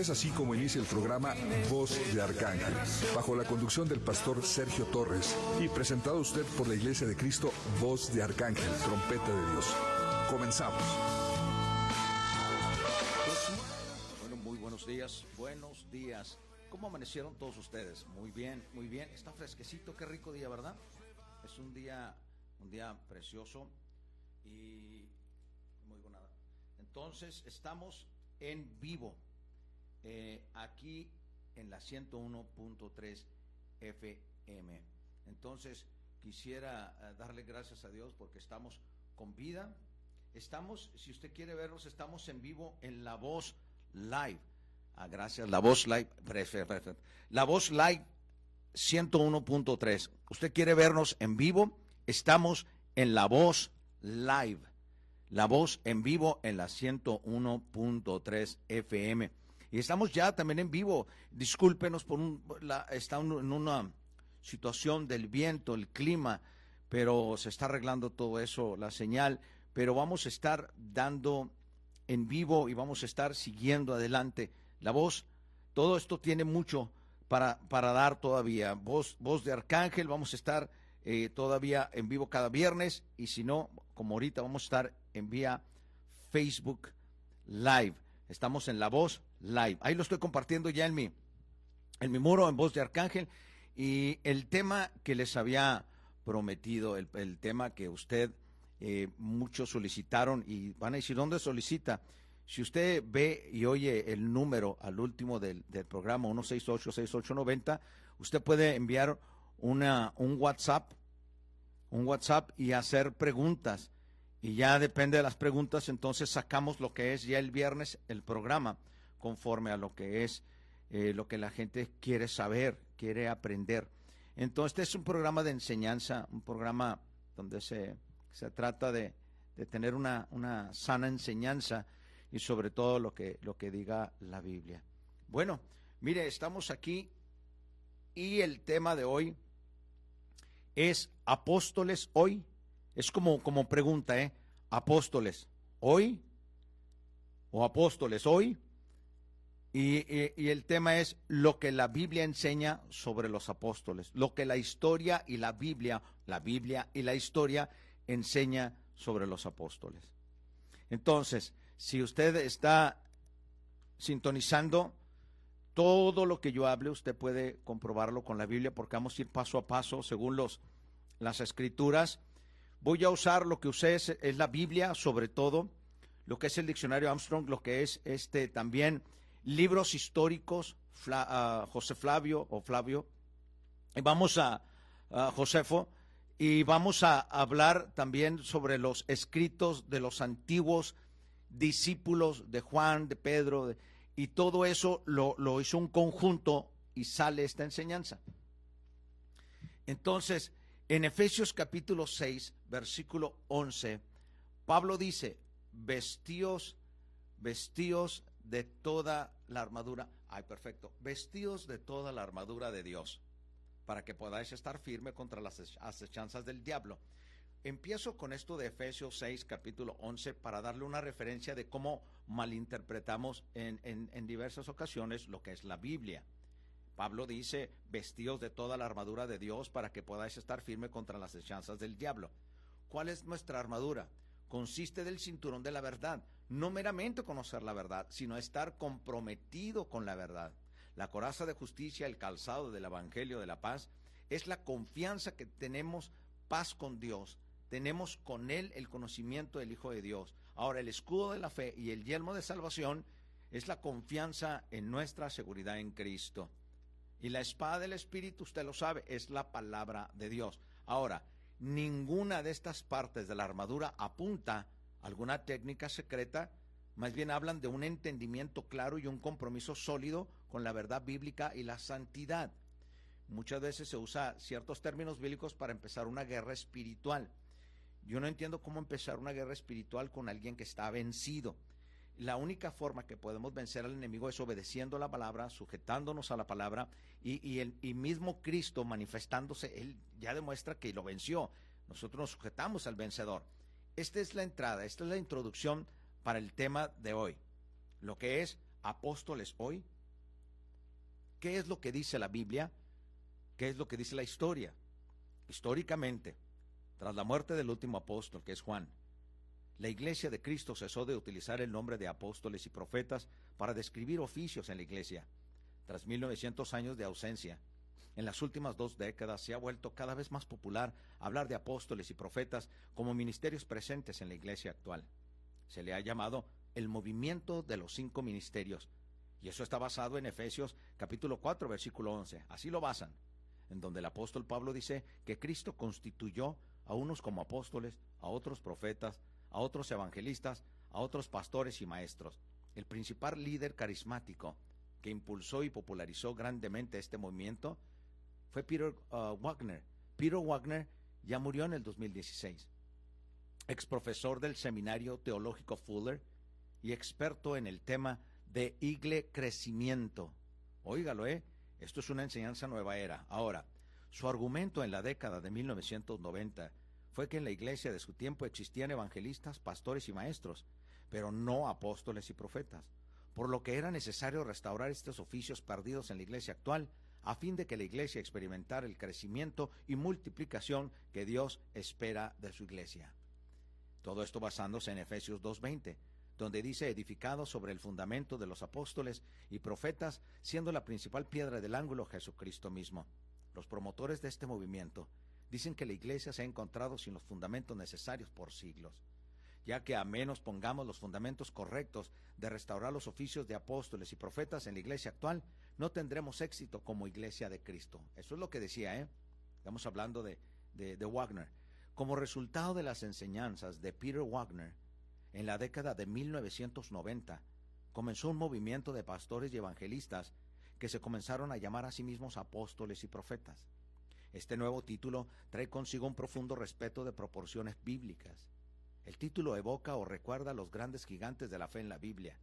Es así como inicia el programa Voz de Arcángel, bajo la conducción del pastor Sergio Torres y presentado a usted por la Iglesia de Cristo Voz de Arcángel, Trompeta de Dios. Comenzamos. Bueno, muy buenos días, buenos días. ¿Cómo amanecieron todos ustedes? Muy bien, muy bien. Está fresquecito, qué rico día, ¿verdad? Es un día, un día precioso y muy buena. Entonces, estamos en vivo eh, aquí en la 101.3 FM. Entonces, quisiera eh, darle gracias a Dios porque estamos con vida. Estamos, si usted quiere vernos, estamos en vivo en La Voz Live. Ah, gracias, La Voz Live. La Voz Live 101.3. Usted quiere vernos en vivo, estamos en La Voz Live. La Voz en vivo en la 101.3 FM. Y estamos ya también en vivo. Discúlpenos por un, la, está en una situación del viento, el clima, pero se está arreglando todo eso, la señal. Pero vamos a estar dando en vivo y vamos a estar siguiendo adelante la voz. Todo esto tiene mucho para, para dar todavía. Voz, voz de Arcángel, vamos a estar eh, todavía en vivo cada viernes y si no, como ahorita vamos a estar en vía Facebook Live. Estamos en La Voz Live. Ahí lo estoy compartiendo ya en mi, en mi muro, en Voz de Arcángel. Y el tema que les había prometido, el, tema que usted, eh, muchos solicitaron y van a decir, ¿dónde solicita? Si usted ve y oye el número al último del, del programa 1686890, usted puede enviar una, un WhatsApp, un WhatsApp y hacer preguntas. Y ya depende de las preguntas, entonces sacamos lo que es ya el viernes el programa, conforme a lo que es eh, lo que la gente quiere saber, quiere aprender. Entonces, este es un programa de enseñanza, un programa donde se, se trata de, de tener una, una sana enseñanza y sobre todo lo que, lo que diga la Biblia. Bueno, mire, estamos aquí y el tema de hoy es apóstoles hoy. Es como, como pregunta, ¿eh? Apóstoles hoy o apóstoles hoy. Y, y, el tema es lo que la Biblia enseña sobre los apóstoles, lo que la historia y la Biblia, la Biblia y la historia enseña sobre los apóstoles. Entonces, si usted está sintonizando, todo lo que yo hable, usted puede comprobarlo con la Biblia, porque vamos a ir paso a paso según los, las escrituras. Voy a usar lo que usé es, es la Biblia, sobre todo, lo que es el diccionario Armstrong, lo que es este también libros históricos, uh, José Flavio o Flavio. Y vamos a, Josefo y vamos a hablar también sobre los escritos de los antiguos discípulos de Juan, de Pedro, y todo eso lo, lo hizo un conjunto y sale esta enseñanza. Entonces, en Efesios capítulo 6, versículo 11, Pablo dice, vestíos, vestíos de toda la armadura, ay perfecto, vestíos de toda la armadura de Dios, para que podáis estar firme contra las acechanzas del diablo. Empiezo con esto de Efesios 6, capítulo 11, para darle una referencia de cómo malinterpretamos en, en, en, diversas ocasiones lo que es la Biblia. Pablo dice, vestidos de toda la armadura de Dios para que podáis estar firme contra las hechanzas del diablo. ¿Cuál es nuestra armadura? Consiste del cinturón de la verdad, no meramente conocer la verdad, sino estar comprometido con la verdad. La coraza de justicia, el calzado del Evangelio de la paz, es la confianza que tenemos paz con Dios, tenemos con él el conocimiento del Hijo de Dios. Ahora, el escudo de la fe y el yelmo de salvación es la confianza en nuestra seguridad en Cristo. Y la espada del Espíritu, usted lo sabe, es la palabra de Dios. Ahora, ninguna de estas partes de la armadura apunta a alguna técnica secreta Más bien hablan de un entendimiento claro y un compromiso sólido con la verdad bíblica y la santidad. Muchas veces se usa ciertos términos bíblicos para empezar una guerra espiritual. Yo no entiendo cómo empezar una guerra espiritual con alguien que está vencido. La única forma que podemos vencer al enemigo es obedeciendo la palabra, sujetándonos a la palabra y, el mismo Cristo manifestándose, él ya demuestra que lo venció. Nosotros nos sujetamos al vencedor. Esta es la entrada, esta es la introducción para el tema de hoy. Lo que es apóstoles hoy. ¿Qué es lo que dice la Biblia? ¿Qué es lo que dice la historia? Históricamente, tras la muerte del último apóstol, que es Juan, la iglesia de Cristo cesó de utilizar el nombre de apóstoles y profetas para describir oficios en la iglesia. Tras 1900 años de ausencia, en las últimas dos décadas se ha vuelto cada vez más popular hablar de apóstoles y profetas como ministerios presentes en la iglesia actual. Se le ha llamado el movimiento de los cinco ministerios, y eso está basado en Efesios capítulo 4 versículo 11. Así lo basan, en donde el apóstol Pablo dice que Cristo constituyó a unos como apóstoles, a otros profetas, a otros evangelistas, a otros pastores y maestros. El principal líder carismático que impulsó y popularizó grandemente este movimiento fue Peter uh, Wagner. Peter Wagner ya murió en el 2016. Ex profesor del Seminario Teológico Fuller y experto en el tema de igle crecimiento. Óigalo, ¿eh? Esto es una enseñanza nueva era. Ahora, su argumento en la década de 1990 fue que en la iglesia de su tiempo existían evangelistas, pastores y maestros, pero no apóstoles y profetas, por lo que era necesario restaurar estos oficios perdidos en la iglesia actual, a fin de que la iglesia experimentara el crecimiento y multiplicación que Dios espera de su iglesia. Todo esto basándose en Efesios 2.20, donde dice edificado sobre el fundamento de los apóstoles y profetas, siendo la principal piedra del ángulo Jesucristo mismo. Los promotores de este movimiento Dicen que la iglesia se ha encontrado sin los fundamentos necesarios por siglos, ya que a menos pongamos los fundamentos correctos de restaurar los oficios de apóstoles y profetas en la iglesia actual, no tendremos éxito como iglesia de Cristo. Eso es lo que decía, ¿eh? Estamos hablando de, de, de Wagner. Como resultado de las enseñanzas de Peter Wagner, en la década de 1990, comenzó un movimiento de pastores y evangelistas que se comenzaron a llamar a sí mismos apóstoles y profetas. Este nuevo título trae consigo un profundo respeto de proporciones bíblicas. El título evoca o recuerda a los grandes gigantes de la fe en la Biblia.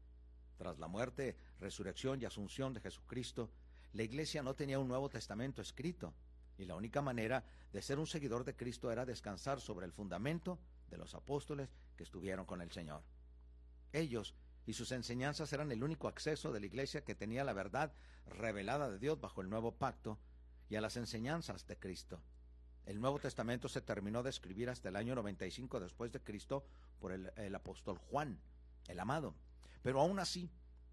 Tras la muerte, resurrección y asunción de Jesucristo, la iglesia no tenía un Nuevo Testamento escrito, y la única manera de ser un seguidor de Cristo era descansar sobre el fundamento de los apóstoles que estuvieron con el Señor. Ellos y sus enseñanzas eran el único acceso de la iglesia que tenía la verdad revelada de Dios bajo el nuevo pacto y a las enseñanzas de Cristo. El Nuevo Testamento se terminó de escribir hasta el año 95 después de Cristo por el, apóstol Juan, el amado. Pero aún así,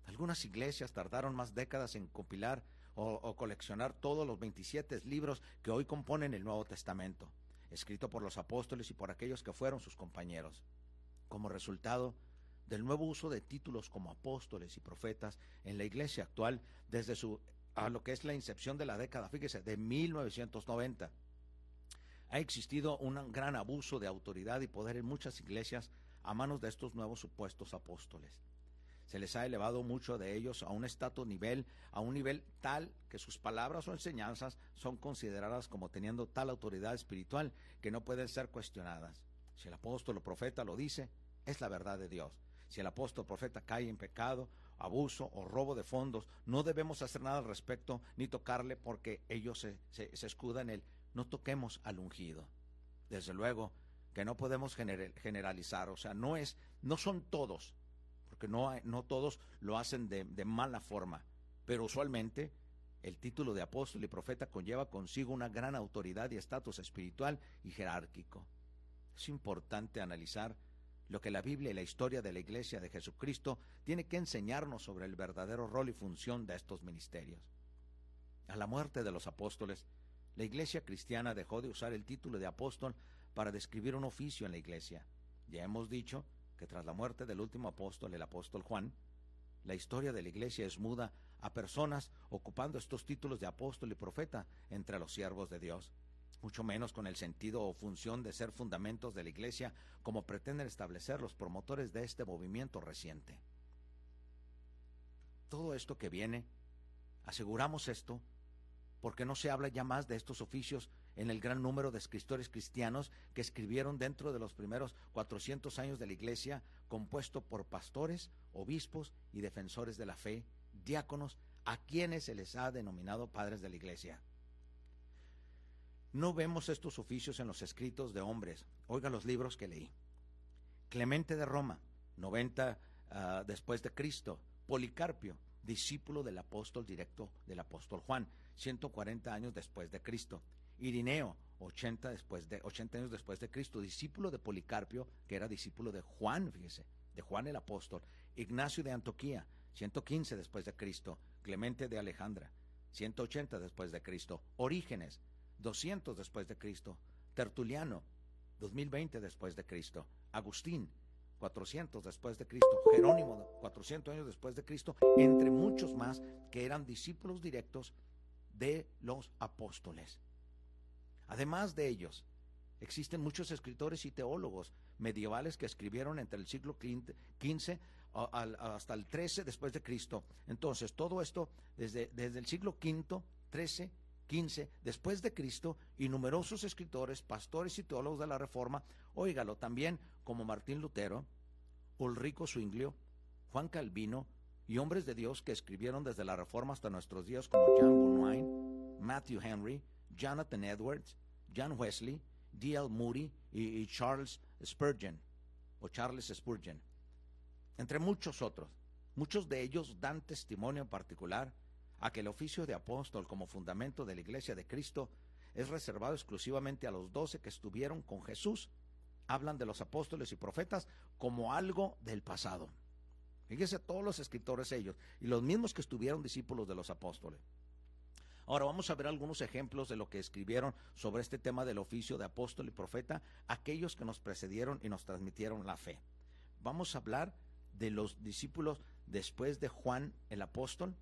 algunas iglesias tardaron más décadas en compilar o, o, coleccionar todos los 27 libros que hoy componen el Nuevo Testamento, escrito por los apóstoles y por aquellos que fueron sus compañeros. Como resultado del nuevo uso de títulos como apóstoles y profetas en la iglesia actual, desde su a lo que es la incepción de la década, fíjese, de 1990. Ha existido un gran abuso de autoridad y poder en muchas iglesias a manos de estos nuevos supuestos apóstoles. Se les ha elevado mucho de ellos a un estatus nivel, a un nivel tal que sus palabras o enseñanzas son consideradas como teniendo tal autoridad espiritual que no pueden ser cuestionadas. Si el apóstol o profeta lo dice, es la verdad de Dios. Si el apóstol o profeta cae en pecado abuso o robo de fondos, no debemos hacer nada al respecto ni tocarle porque ellos se, escudan en el no toquemos al ungido. Desde luego que no podemos generalizar, o sea, no es, no son todos, porque no, no todos lo hacen de, de mala forma, pero usualmente el título de apóstol y profeta conlleva consigo una gran autoridad y estatus espiritual y jerárquico. Es importante analizar lo que la Biblia y la historia de la Iglesia de Jesucristo tiene que enseñarnos sobre el verdadero rol y función de estos ministerios. A la muerte de los apóstoles, la Iglesia cristiana dejó de usar el título de apóstol para describir un oficio en la Iglesia. Ya hemos dicho que tras la muerte del último apóstol, el apóstol Juan, la historia de la Iglesia es muda a personas ocupando estos títulos de apóstol y profeta entre los siervos de Dios mucho menos con el sentido o función de ser fundamentos de la Iglesia como pretenden establecer los promotores de este movimiento reciente. todo esto que viene, aseguramos esto, porque no se habla ya más de estos oficios en el gran número de escritores cristianos que escribieron dentro de los primeros 400 años de la iglesia, compuesto por pastores, obispos y defensores de la fe, diáconos, a quienes se les ha denominado padres de la iglesia. No vemos estos oficios en los escritos de hombres. Oiga los libros que leí. Clemente de Roma, 90 ah, después de Cristo. Policarpio, discípulo del apóstol directo del apóstol Juan, 140 años después de Cristo. Irineo, 80, después de, 80 años después de Cristo, discípulo de Policarpio, que era discípulo de Juan, fíjese, de Juan el apóstol. Ignacio de Antoquía, 115 después de Cristo. Clemente de Alejandra, 180 después de Cristo. Orígenes, 200 después de Cristo. Tertuliano, 2020 después de Cristo. Agustín, 400 después de Cristo, Jerónimo 400 años después de Cristo, entre muchos más que eran discípulos directos de los apóstoles. Además de ellos, existen muchos escritores y teólogos medievales que escribieron entre el siglo XV hasta el XIII después de Cristo. Entonces, todo esto desde, desde el siglo V, XIII, XV después de Cristo y numerosos escritores, pastores y teólogos de la Reforma, óigalo también como Martín Lutero, Ulrico Zwinglio, Juan Calvino y hombres de Dios que escribieron desde la Reforma hasta nuestros días como John Bunyan, Matthew Henry, Jonathan Edwards, John Wesley, D.L. Moody y, Charles Spurgeon, o Charles Spurgeon, entre muchos otros. Muchos de ellos dan testimonio en particular a que el oficio de apóstol como fundamento de la Iglesia de Cristo es reservado exclusivamente a los doce que estuvieron con Jesús. Hablan de los apóstoles y profetas como algo del pasado. Fíjese todos los escritores ellos y los mismos que estuvieron discípulos de los apóstoles. Ahora vamos a ver algunos ejemplos de lo que escribieron sobre este tema del oficio de apóstol y profeta, aquellos que nos precedieron y nos transmitieron la fe. Vamos a hablar de los discípulos después de Juan el apóstol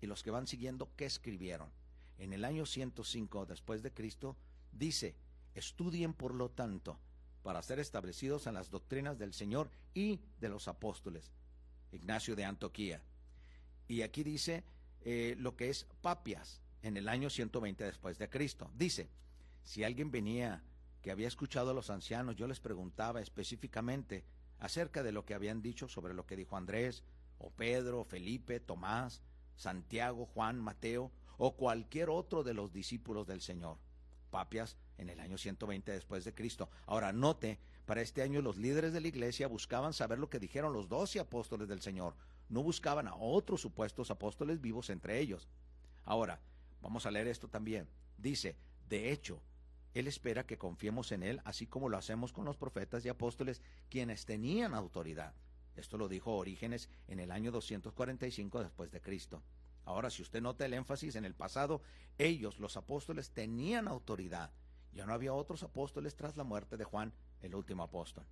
y los que van siguiendo qué escribieron. En el año 105 después de Cristo dice, estudien por lo tanto para ser establecidos en las doctrinas del Señor y de los apóstoles. Ignacio de Antoquía. Y aquí dice eh, lo que es papias en el año 120 después de Cristo. Dice, si alguien venía que había escuchado a los ancianos, yo les preguntaba específicamente acerca de lo que habían dicho sobre lo que dijo Andrés, o Pedro, Felipe, Tomás, Santiago, Juan, Mateo, o cualquier otro de los discípulos del Señor. Papias en el año 120 después de Cristo. Ahora, note, para este año los líderes de la iglesia buscaban saber lo que dijeron los doce apóstoles del Señor. No buscaban a otros supuestos apóstoles vivos entre ellos. Ahora, Vamos a leer esto también. Dice, de hecho, Él espera que confiemos en Él, así como lo hacemos con los profetas y apóstoles, quienes tenían autoridad. Esto lo dijo Orígenes en el año 245 después de Cristo. Ahora, si usted nota el énfasis en el pasado, ellos, los apóstoles, tenían autoridad. Ya no había otros apóstoles tras la muerte de Juan, el último apóstol.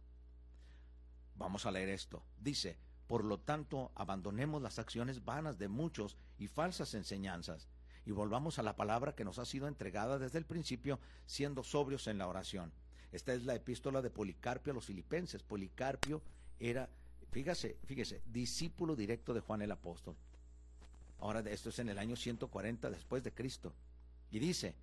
Vamos a leer esto. Dice, por lo tanto, abandonemos las acciones vanas de muchos y falsas enseñanzas y volvamos a la palabra que nos ha sido entregada desde el principio, siendo sobrios en la oración. Esta es la epístola de Policarpio a los filipenses. Policarpio era, fíjese, fíjese, discípulo directo de Juan el apóstol. Ahora esto es en el año 140 después de Cristo. Y dice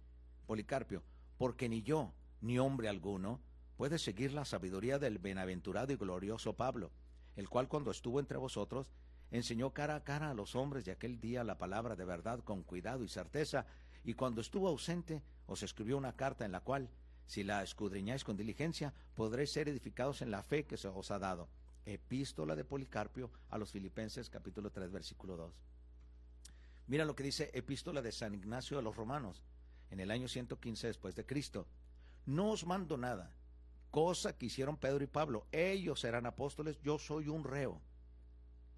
Policarpio, porque ni yo, ni hombre alguno, puede seguir la sabiduría del bienaventurado y glorioso Pablo, el cual cuando estuvo entre vosotros enseñó cara a cara a los hombres de aquel día la palabra de verdad con cuidado y certeza, y cuando estuvo ausente os escribió una carta en la cual, si la escudriñáis con diligencia, podréis ser edificados en la fe que se os ha dado. Epístola de Policarpio a los Filipenses capítulo 3 versículo 2. Mira lo que dice Epístola de San Ignacio a los Romanos en el año 115 después de Cristo. No os mando nada, cosa que hicieron Pedro y Pablo. Ellos eran apóstoles, yo soy un reo.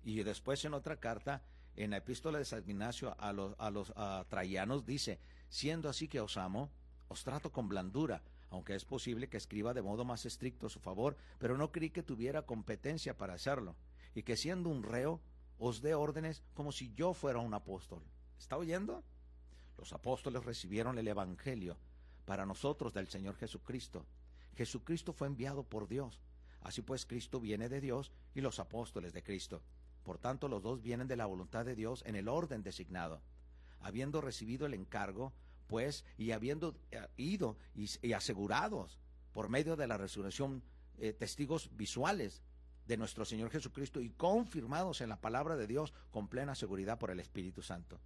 Y después en otra carta, en la epístola de San Ignacio a los, a los traianos, dice, siendo así que os amo, os trato con blandura, aunque es posible que escriba de modo más estricto su favor, pero no creí que tuviera competencia para hacerlo, y que siendo un reo, os dé órdenes como si yo fuera un apóstol. ¿Está oyendo? Los apóstoles recibieron el Evangelio para nosotros del Señor Jesucristo. Jesucristo fue enviado por Dios. Así pues, Cristo viene de Dios y los apóstoles de Cristo. Por tanto, los dos vienen de la voluntad de Dios en el orden designado. Habiendo recibido el encargo, pues, y habiendo eh, ido y, asegurados por medio de la resurrección eh, testigos visuales de nuestro Señor Jesucristo y confirmados en la palabra de Dios con plena seguridad por el Espíritu Santo.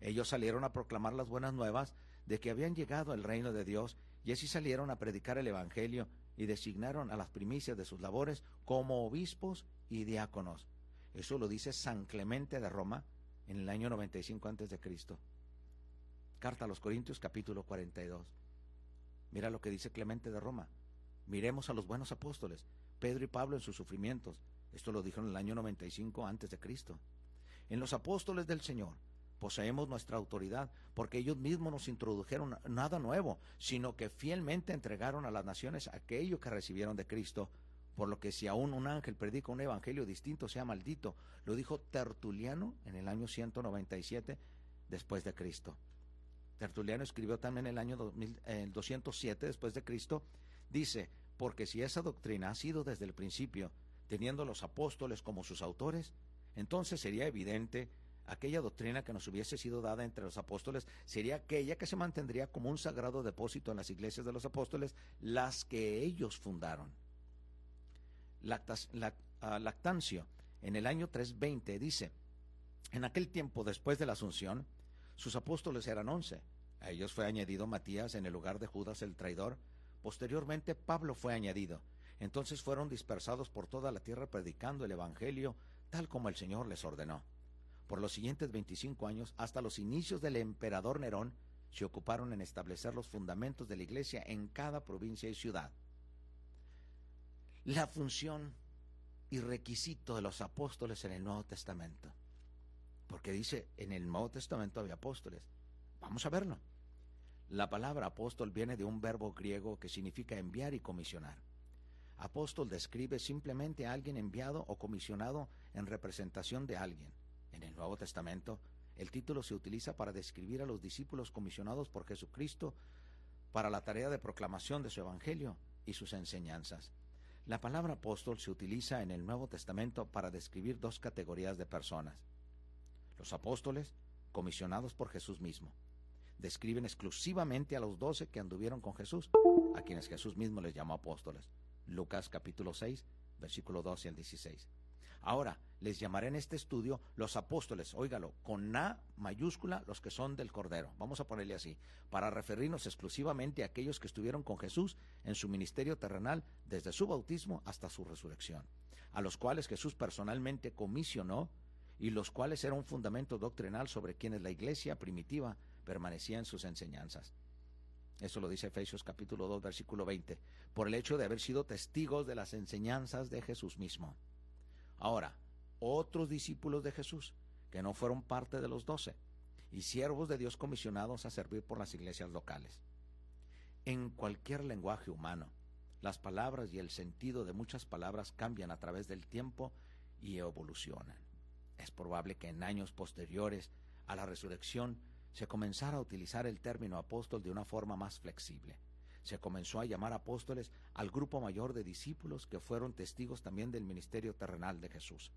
Ellos salieron a proclamar las buenas nuevas de que habían llegado al reino de Dios y así salieron a predicar el Evangelio y designaron a las primicias de sus labores como obispos y diáconos. Eso lo dice San Clemente de Roma en el año 95 antes de Cristo. Carta a los Corintios capítulo 42. Mira lo que dice Clemente de Roma. Miremos a los buenos apóstoles, Pedro y Pablo en sus sufrimientos. Esto lo dijo en el año 95 antes de Cristo. En los apóstoles del Señor poseemos nuestra autoridad porque ellos mismos nos introdujeron nada nuevo, sino que fielmente entregaron a las naciones aquello que recibieron de Cristo. Por lo que si aún un ángel predica un evangelio distinto, sea maldito. Lo dijo Tertuliano en el año 197 después de Cristo. Tertuliano escribió también en el año 207 después de Cristo. Dice, porque si esa doctrina ha sido desde el principio, teniendo los apóstoles como sus autores, entonces sería evidente aquella doctrina que nos hubiese sido dada entre los apóstoles sería aquella que se mantendría como un sagrado depósito en las iglesias de los apóstoles, las que ellos fundaron. Ah, Lactancio, en el año 320, dice, en aquel tiempo después de la Asunción, sus apóstoles eran once. A ellos fue añadido Matías en el lugar de Judas el traidor. Posteriormente Pablo fue añadido. Entonces fueron dispersados por toda la tierra predicando el Evangelio tal como el Señor les ordenó. Por los siguientes 25 años, hasta los inicios del emperador Nerón, se ocuparon en establecer los fundamentos de la iglesia en cada provincia y ciudad. La función y requisito de los apóstoles en el Nuevo Testamento. Porque dice, en el Nuevo Testamento había apóstoles. Vamos a verlo. La palabra apóstol viene de un verbo griego que significa enviar y comisionar. Apóstol describe simplemente a alguien enviado o comisionado en representación de alguien. En el Nuevo Testamento, el título se utiliza para describir a los discípulos comisionados por Jesucristo para la tarea de proclamación de su Evangelio y sus enseñanzas. La palabra apóstol se utiliza en el Nuevo Testamento para describir dos categorías de personas. Los apóstoles, comisionados por Jesús mismo, describen exclusivamente a los doce que anduvieron con Jesús, a quienes Jesús mismo les llamó apóstoles. Lucas capítulo 6, versículo 12 al 16. Ahora, les llamaré en este estudio los apóstoles, óigalo, con A mayúscula, los que son del Cordero. Vamos a ponerle así, para referirnos exclusivamente a aquellos que estuvieron con Jesús en su ministerio terrenal desde su bautismo hasta su resurrección, a los cuales Jesús personalmente comisionó y los cuales eran un fundamento doctrinal sobre quienes la iglesia primitiva permanecía en sus enseñanzas. Eso lo dice Efesios capítulo 2, versículo 20, por el hecho de haber sido testigos de las enseñanzas de Jesús mismo. Ahora, otros discípulos de Jesús, que no fueron parte de los doce, y siervos de Dios comisionados a servir por las iglesias locales. En cualquier lenguaje humano, las palabras y el sentido de muchas palabras cambian a través del tiempo y evolucionan. Es probable que en años posteriores a la resurrección se comenzara a utilizar el término apóstol de una forma más flexible se comenzó a llamar apóstoles al grupo mayor de discípulos que fueron testigos también del ministerio terrenal de Jesús.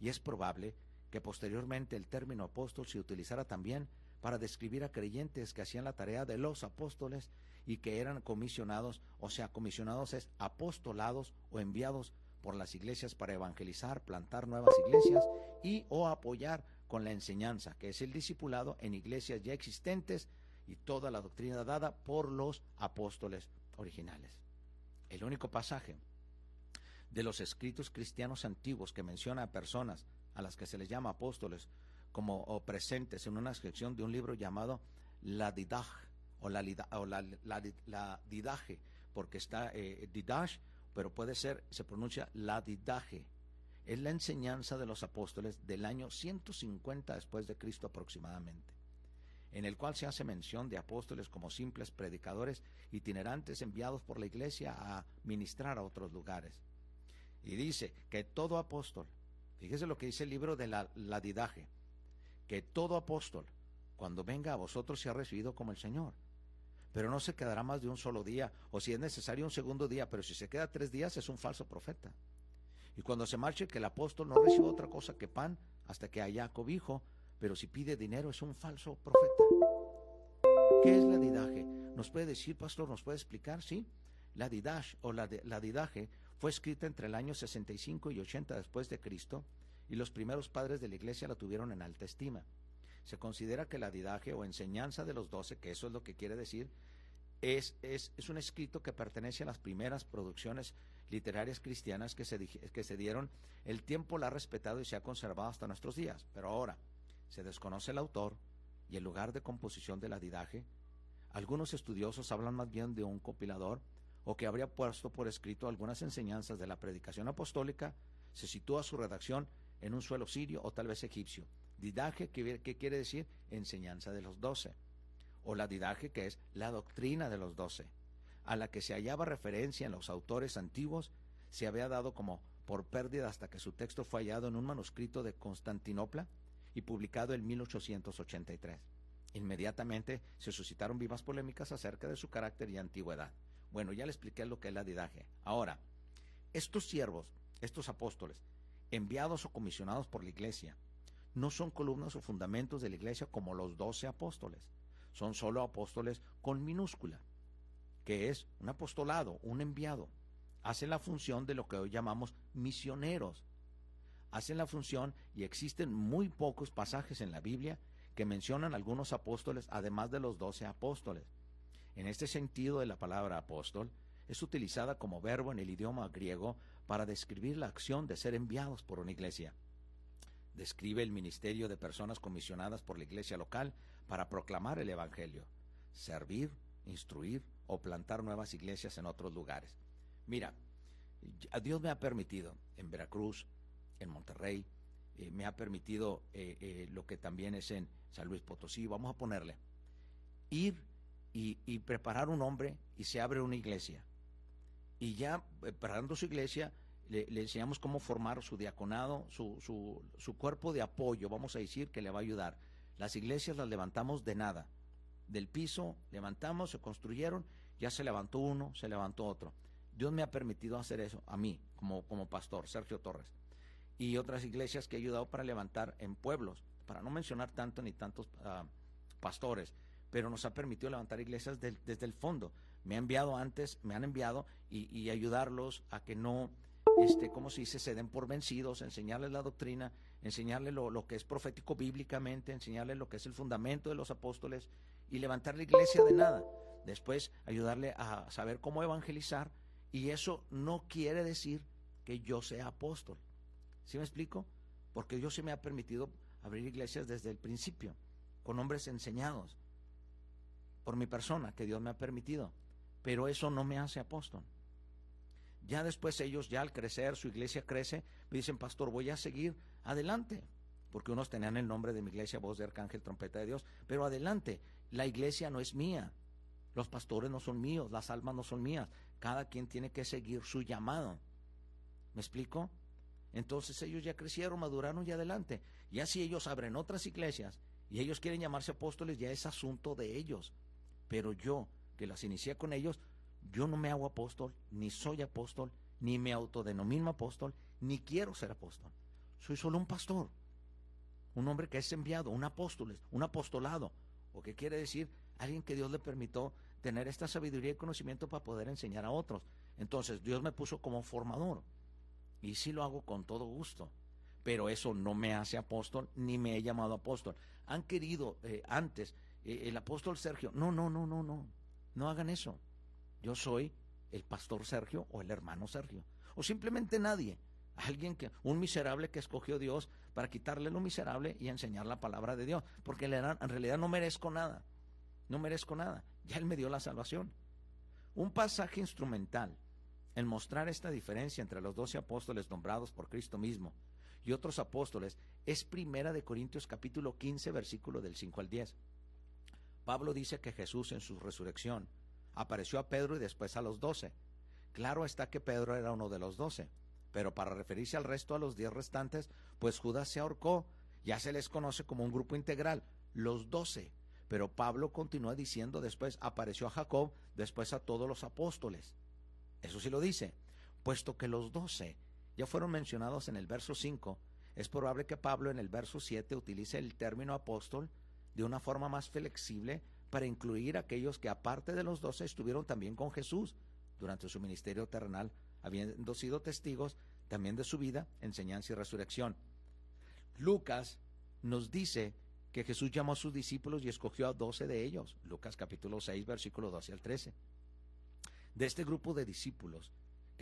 Y es probable que posteriormente el término apóstol se utilizara también para describir a creyentes que hacían la tarea de los apóstoles y que eran comisionados, o sea, comisionados es apostolados o enviados por las iglesias para evangelizar, plantar nuevas iglesias y o apoyar con la enseñanza, que es el discipulado en iglesias ya existentes y toda la doctrina dada por los apóstoles originales. El único pasaje de los escritos cristianos antiguos que menciona a personas a las que se les llama apóstoles como presentes en una sección de un libro llamado La Didaj o la, o la, Didaje, porque está eh, pero puede ser, se pronuncia La Didaje. Es la enseñanza de los apóstoles del año 150 después de Cristo aproximadamente en el cual se hace mención de apóstoles como simples predicadores itinerantes enviados por la iglesia a ministrar a otros lugares. Y dice que todo apóstol, fíjese lo que dice el libro de la, la didaje, que todo apóstol, cuando venga a vosotros, se ha recibido como el Señor. Pero no se quedará más de un solo día, o si es necesario un segundo día, pero si se queda tres días es un falso profeta. Y cuando se marche, que el apóstol no reciba otra cosa que pan hasta que haya cobijo, pero si pide dinero es un falso profeta. ¿Qué es la didaje? ¿Nos puede decir, pastor, nos puede explicar? Sí. La didash o la, la didaje fue escrita entre el año 65 y 80 después de Cristo y los primeros padres de la iglesia la tuvieron en alta estima. Se considera que la didaje o enseñanza de los doce, que eso es lo que quiere decir, es, es, es un escrito que pertenece a las primeras producciones literarias cristianas que se, que se dieron. El tiempo la ha respetado y se ha conservado hasta nuestros días. Pero ahora se desconoce el autor y el lugar de composición de la didaje. Algunos estudiosos hablan más bien de un compilador o que habría puesto por escrito algunas enseñanzas de la predicación apostólica. Se sitúa su redacción en un suelo sirio o tal vez egipcio. Didaje, ¿qué quiere decir? Enseñanza de los doce. O la didaje, que es la doctrina de los doce, a la que se hallaba referencia en los autores antiguos, se había dado como por pérdida hasta que su texto fue hallado en un manuscrito de Constantinopla y publicado en 1883. Inmediatamente se suscitaron vivas polémicas acerca de su carácter y antigüedad. Bueno, ya le expliqué lo que es la didaje. Ahora, estos siervos, estos apóstoles, enviados o comisionados por la iglesia, no son columnas o fundamentos de la iglesia como los doce apóstoles. Son solo apóstoles con minúscula, que es un apostolado, un enviado. Hacen la función de lo que hoy llamamos misioneros. Hacen la función y existen muy pocos pasajes en la Biblia que mencionan algunos apóstoles además de los doce apóstoles. En este sentido de la palabra apóstol, es utilizada como verbo en el idioma griego para describir la acción de ser enviados por una iglesia describe el ministerio de personas comisionadas por la iglesia local para proclamar el Evangelio, servir, instruir o plantar nuevas iglesias en otros lugares. Mira, Dios me ha permitido en Veracruz, en Monterrey, eh, me ha permitido eh, eh, lo que también es en San Luis Potosí, vamos a ponerle, ir y, y preparar un hombre y se abre una iglesia. Y ya preparando su iglesia, le, enseñamos cómo formar su diaconado, su, su, su cuerpo de apoyo, vamos a decir, que le va a ayudar. Las iglesias las levantamos de nada. Del piso levantamos, se construyeron, ya se levantó uno, se levantó otro. Dios me ha permitido hacer eso a mí, como, como pastor, Sergio Torres. Y otras iglesias que he ayudado para levantar en pueblos, para no mencionar tanto ni tantos uh, pastores, pero nos ha permitido levantar iglesias desde el fondo. Me ha enviado antes, me han enviado y, y ayudarlos a que no este, ¿cómo se dice? Se den por vencidos, enseñarles la doctrina, enseñarles lo, que es profético bíblicamente, enseñarles lo que es el fundamento de los apóstoles y levantar la iglesia de nada. Después ayudarle a saber cómo evangelizar y eso no quiere decir que yo sea apóstol. ¿Sí me explico? Porque Dios se me ha permitido abrir iglesias desde el principio, con hombres enseñados por mi persona, que Dios me ha permitido. Pero eso no me hace apóstol. Ya después ellos, ya al crecer, su iglesia crece, me dicen, pastor, voy a seguir adelante. Porque unos tenían el nombre de mi iglesia, voz de arcángel, trompeta de Dios. Pero adelante, la iglesia no es mía. Los pastores no son míos, las almas no son mías. Cada quien tiene que seguir su llamado. ¿Me explico? Entonces ellos ya crecieron, maduraron y adelante. Ya si ellos abren otras iglesias y ellos quieren llamarse apóstoles, ya es asunto de ellos. Pero yo, que las inicié con ellos, yo no me hago apóstol, ni soy apóstol, ni me autodenomino apóstol, ni quiero ser apóstol. Soy solo un pastor, un hombre que es enviado, un apóstol, un apostolado, o que quiere decir alguien que Dios le permitió tener esta sabiduría y conocimiento para poder enseñar a otros. Entonces Dios me puso como formador y sí lo hago con todo gusto, pero eso no me hace apóstol ni me he llamado apóstol. Han querido eh, antes eh, el apóstol Sergio, no, no, no, no, no, no hagan eso. Yo soy el pastor Sergio o el hermano Sergio. O simplemente nadie. Alguien que, un miserable que escogió Dios para quitarle lo miserable y enseñar la palabra de Dios. Porque en realidad no merezco nada. No merezco nada. Ya Él me dio la salvación. Un pasaje instrumental en mostrar esta diferencia entre los doce apóstoles nombrados por Cristo mismo y otros apóstoles es Primera de Corintios capítulo 15 versículo del 5 al 10. Pablo dice que Jesús en su resurrección apareció a Pedro y después a los doce. Claro está que Pedro era uno de los doce, pero para referirse al resto a los diez restantes, pues Judas se ahorcó, ya se les conoce como un grupo integral, los doce. Pero Pablo continúa diciendo después, apareció a Jacob, después a todos los apóstoles. Eso sí lo dice, puesto que los doce ya fueron mencionados en el verso 5, es probable que Pablo en el verso 7 utilice el término apóstol de una forma más flexible para incluir a aquellos que aparte de los doce estuvieron también con Jesús durante su ministerio terrenal, habiendo sido testigos también de su vida, enseñanza y resurrección. Lucas nos dice que Jesús llamó a sus discípulos y escogió a doce de ellos. Lucas capítulo 6, versículo 12 al 13. De este grupo de discípulos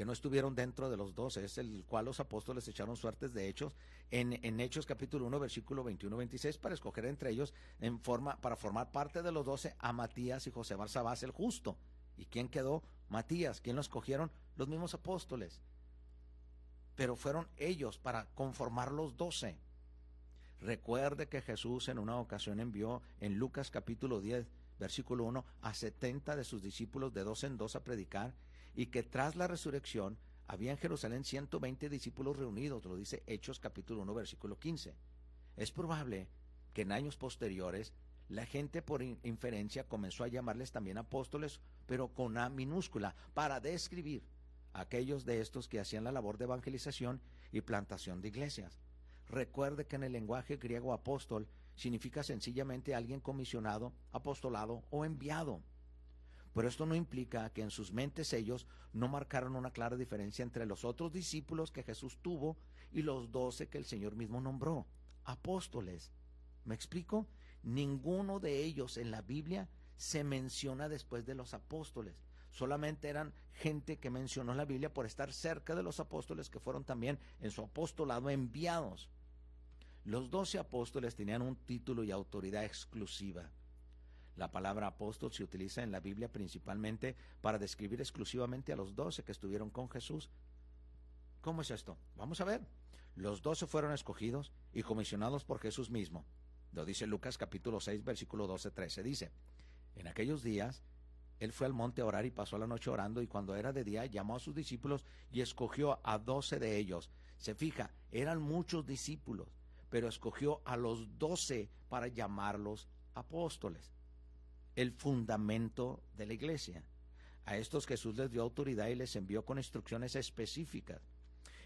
que no estuvieron dentro de los doce, es el cual los apóstoles echaron suertes de hechos en, en Hechos capítulo 1, versículo 21-26, para escoger entre ellos en forma, para formar parte de los doce a Matías y José Barsabás el justo. ¿Y quién quedó? Matías. ¿Quién lo escogieron? Los mismos apóstoles. Pero fueron ellos para conformar los doce. Recuerde que Jesús en una ocasión envió en Lucas capítulo 10, versículo 1, a 70 de sus discípulos de dos en dos a predicar y que tras la resurrección había en Jerusalén 120 discípulos reunidos, lo dice Hechos capítulo 1, versículo 15. Es probable que en años posteriores la gente por inferencia comenzó a llamarles también apóstoles, pero con A minúscula, para describir a aquellos de estos que hacían la labor de evangelización y plantación de iglesias. Recuerde que en el lenguaje griego apóstol significa sencillamente alguien comisionado, apostolado o enviado. Pero esto no implica que en sus mentes ellos no marcaron una clara diferencia entre los otros discípulos que Jesús tuvo y los doce que el Señor mismo nombró, apóstoles. ¿Me explico? Ninguno de ellos en la Biblia se menciona después de los apóstoles. Solamente eran gente que mencionó la Biblia por estar cerca de los apóstoles que fueron también en su apostolado enviados. Los doce apóstoles tenían un título y autoridad exclusiva. La palabra apóstol se utiliza en la Biblia principalmente para describir exclusivamente a los doce que estuvieron con Jesús. ¿Cómo es esto? Vamos a ver. Los doce fueron escogidos y comisionados por Jesús mismo. Lo dice Lucas capítulo 6, versículo 12-13. Dice, en aquellos días, él fue al monte a orar y pasó la noche orando y cuando era de día llamó a sus discípulos y escogió a doce de ellos. Se fija, eran muchos discípulos pero escogió a los doce para llamarlos apóstoles. El fundamento de la iglesia. A estos Jesús les dio autoridad y les envió con instrucciones específicas.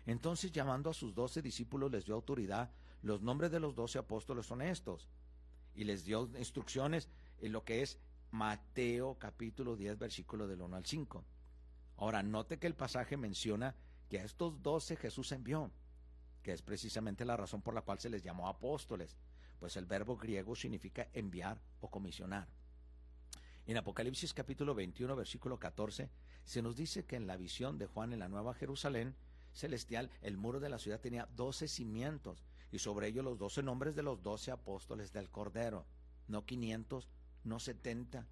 Entonces, llamando a sus doce discípulos, les dio autoridad. Los nombres de los doce apóstoles son estos. Y les dio instrucciones en lo que es Mateo capítulo 10, versículo del 1 al 5. Ahora, note que el pasaje menciona que a estos doce Jesús envió que es precisamente la razón por la cual se les llamó apóstoles, pues el verbo griego significa enviar o comisionar. En Apocalipsis capítulo 21, versículo 14, se nos dice que en la visión de Juan en la Nueva Jerusalén celestial, el muro de la ciudad tenía doce cimientos, y sobre ellos los doce nombres de los doce apóstoles del Cordero, no quinientos, no setenta,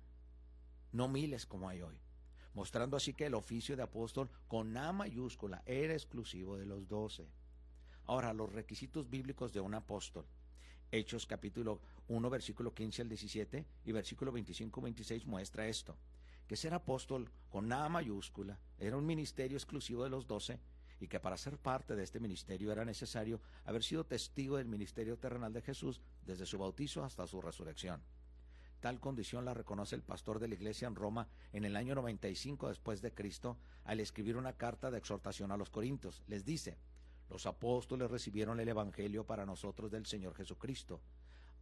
no miles como hay hoy, mostrando así que el oficio de apóstol con A mayúscula era exclusivo de los doce. Ahora, los requisitos bíblicos de un apóstol. Hechos capítulo 1, versículo 15 al 17 y versículo 25-26 muestra esto, que ser apóstol con A mayúscula era un ministerio exclusivo de los doce y que para ser parte de este ministerio era necesario haber sido testigo del ministerio terrenal de Jesús desde su bautizo hasta su resurrección. Tal condición la reconoce el pastor de la iglesia en Roma en el año 95 después de Cristo al escribir una carta de exhortación a los corintios. Les dice, los apóstoles recibieron el Evangelio para nosotros del Señor Jesucristo,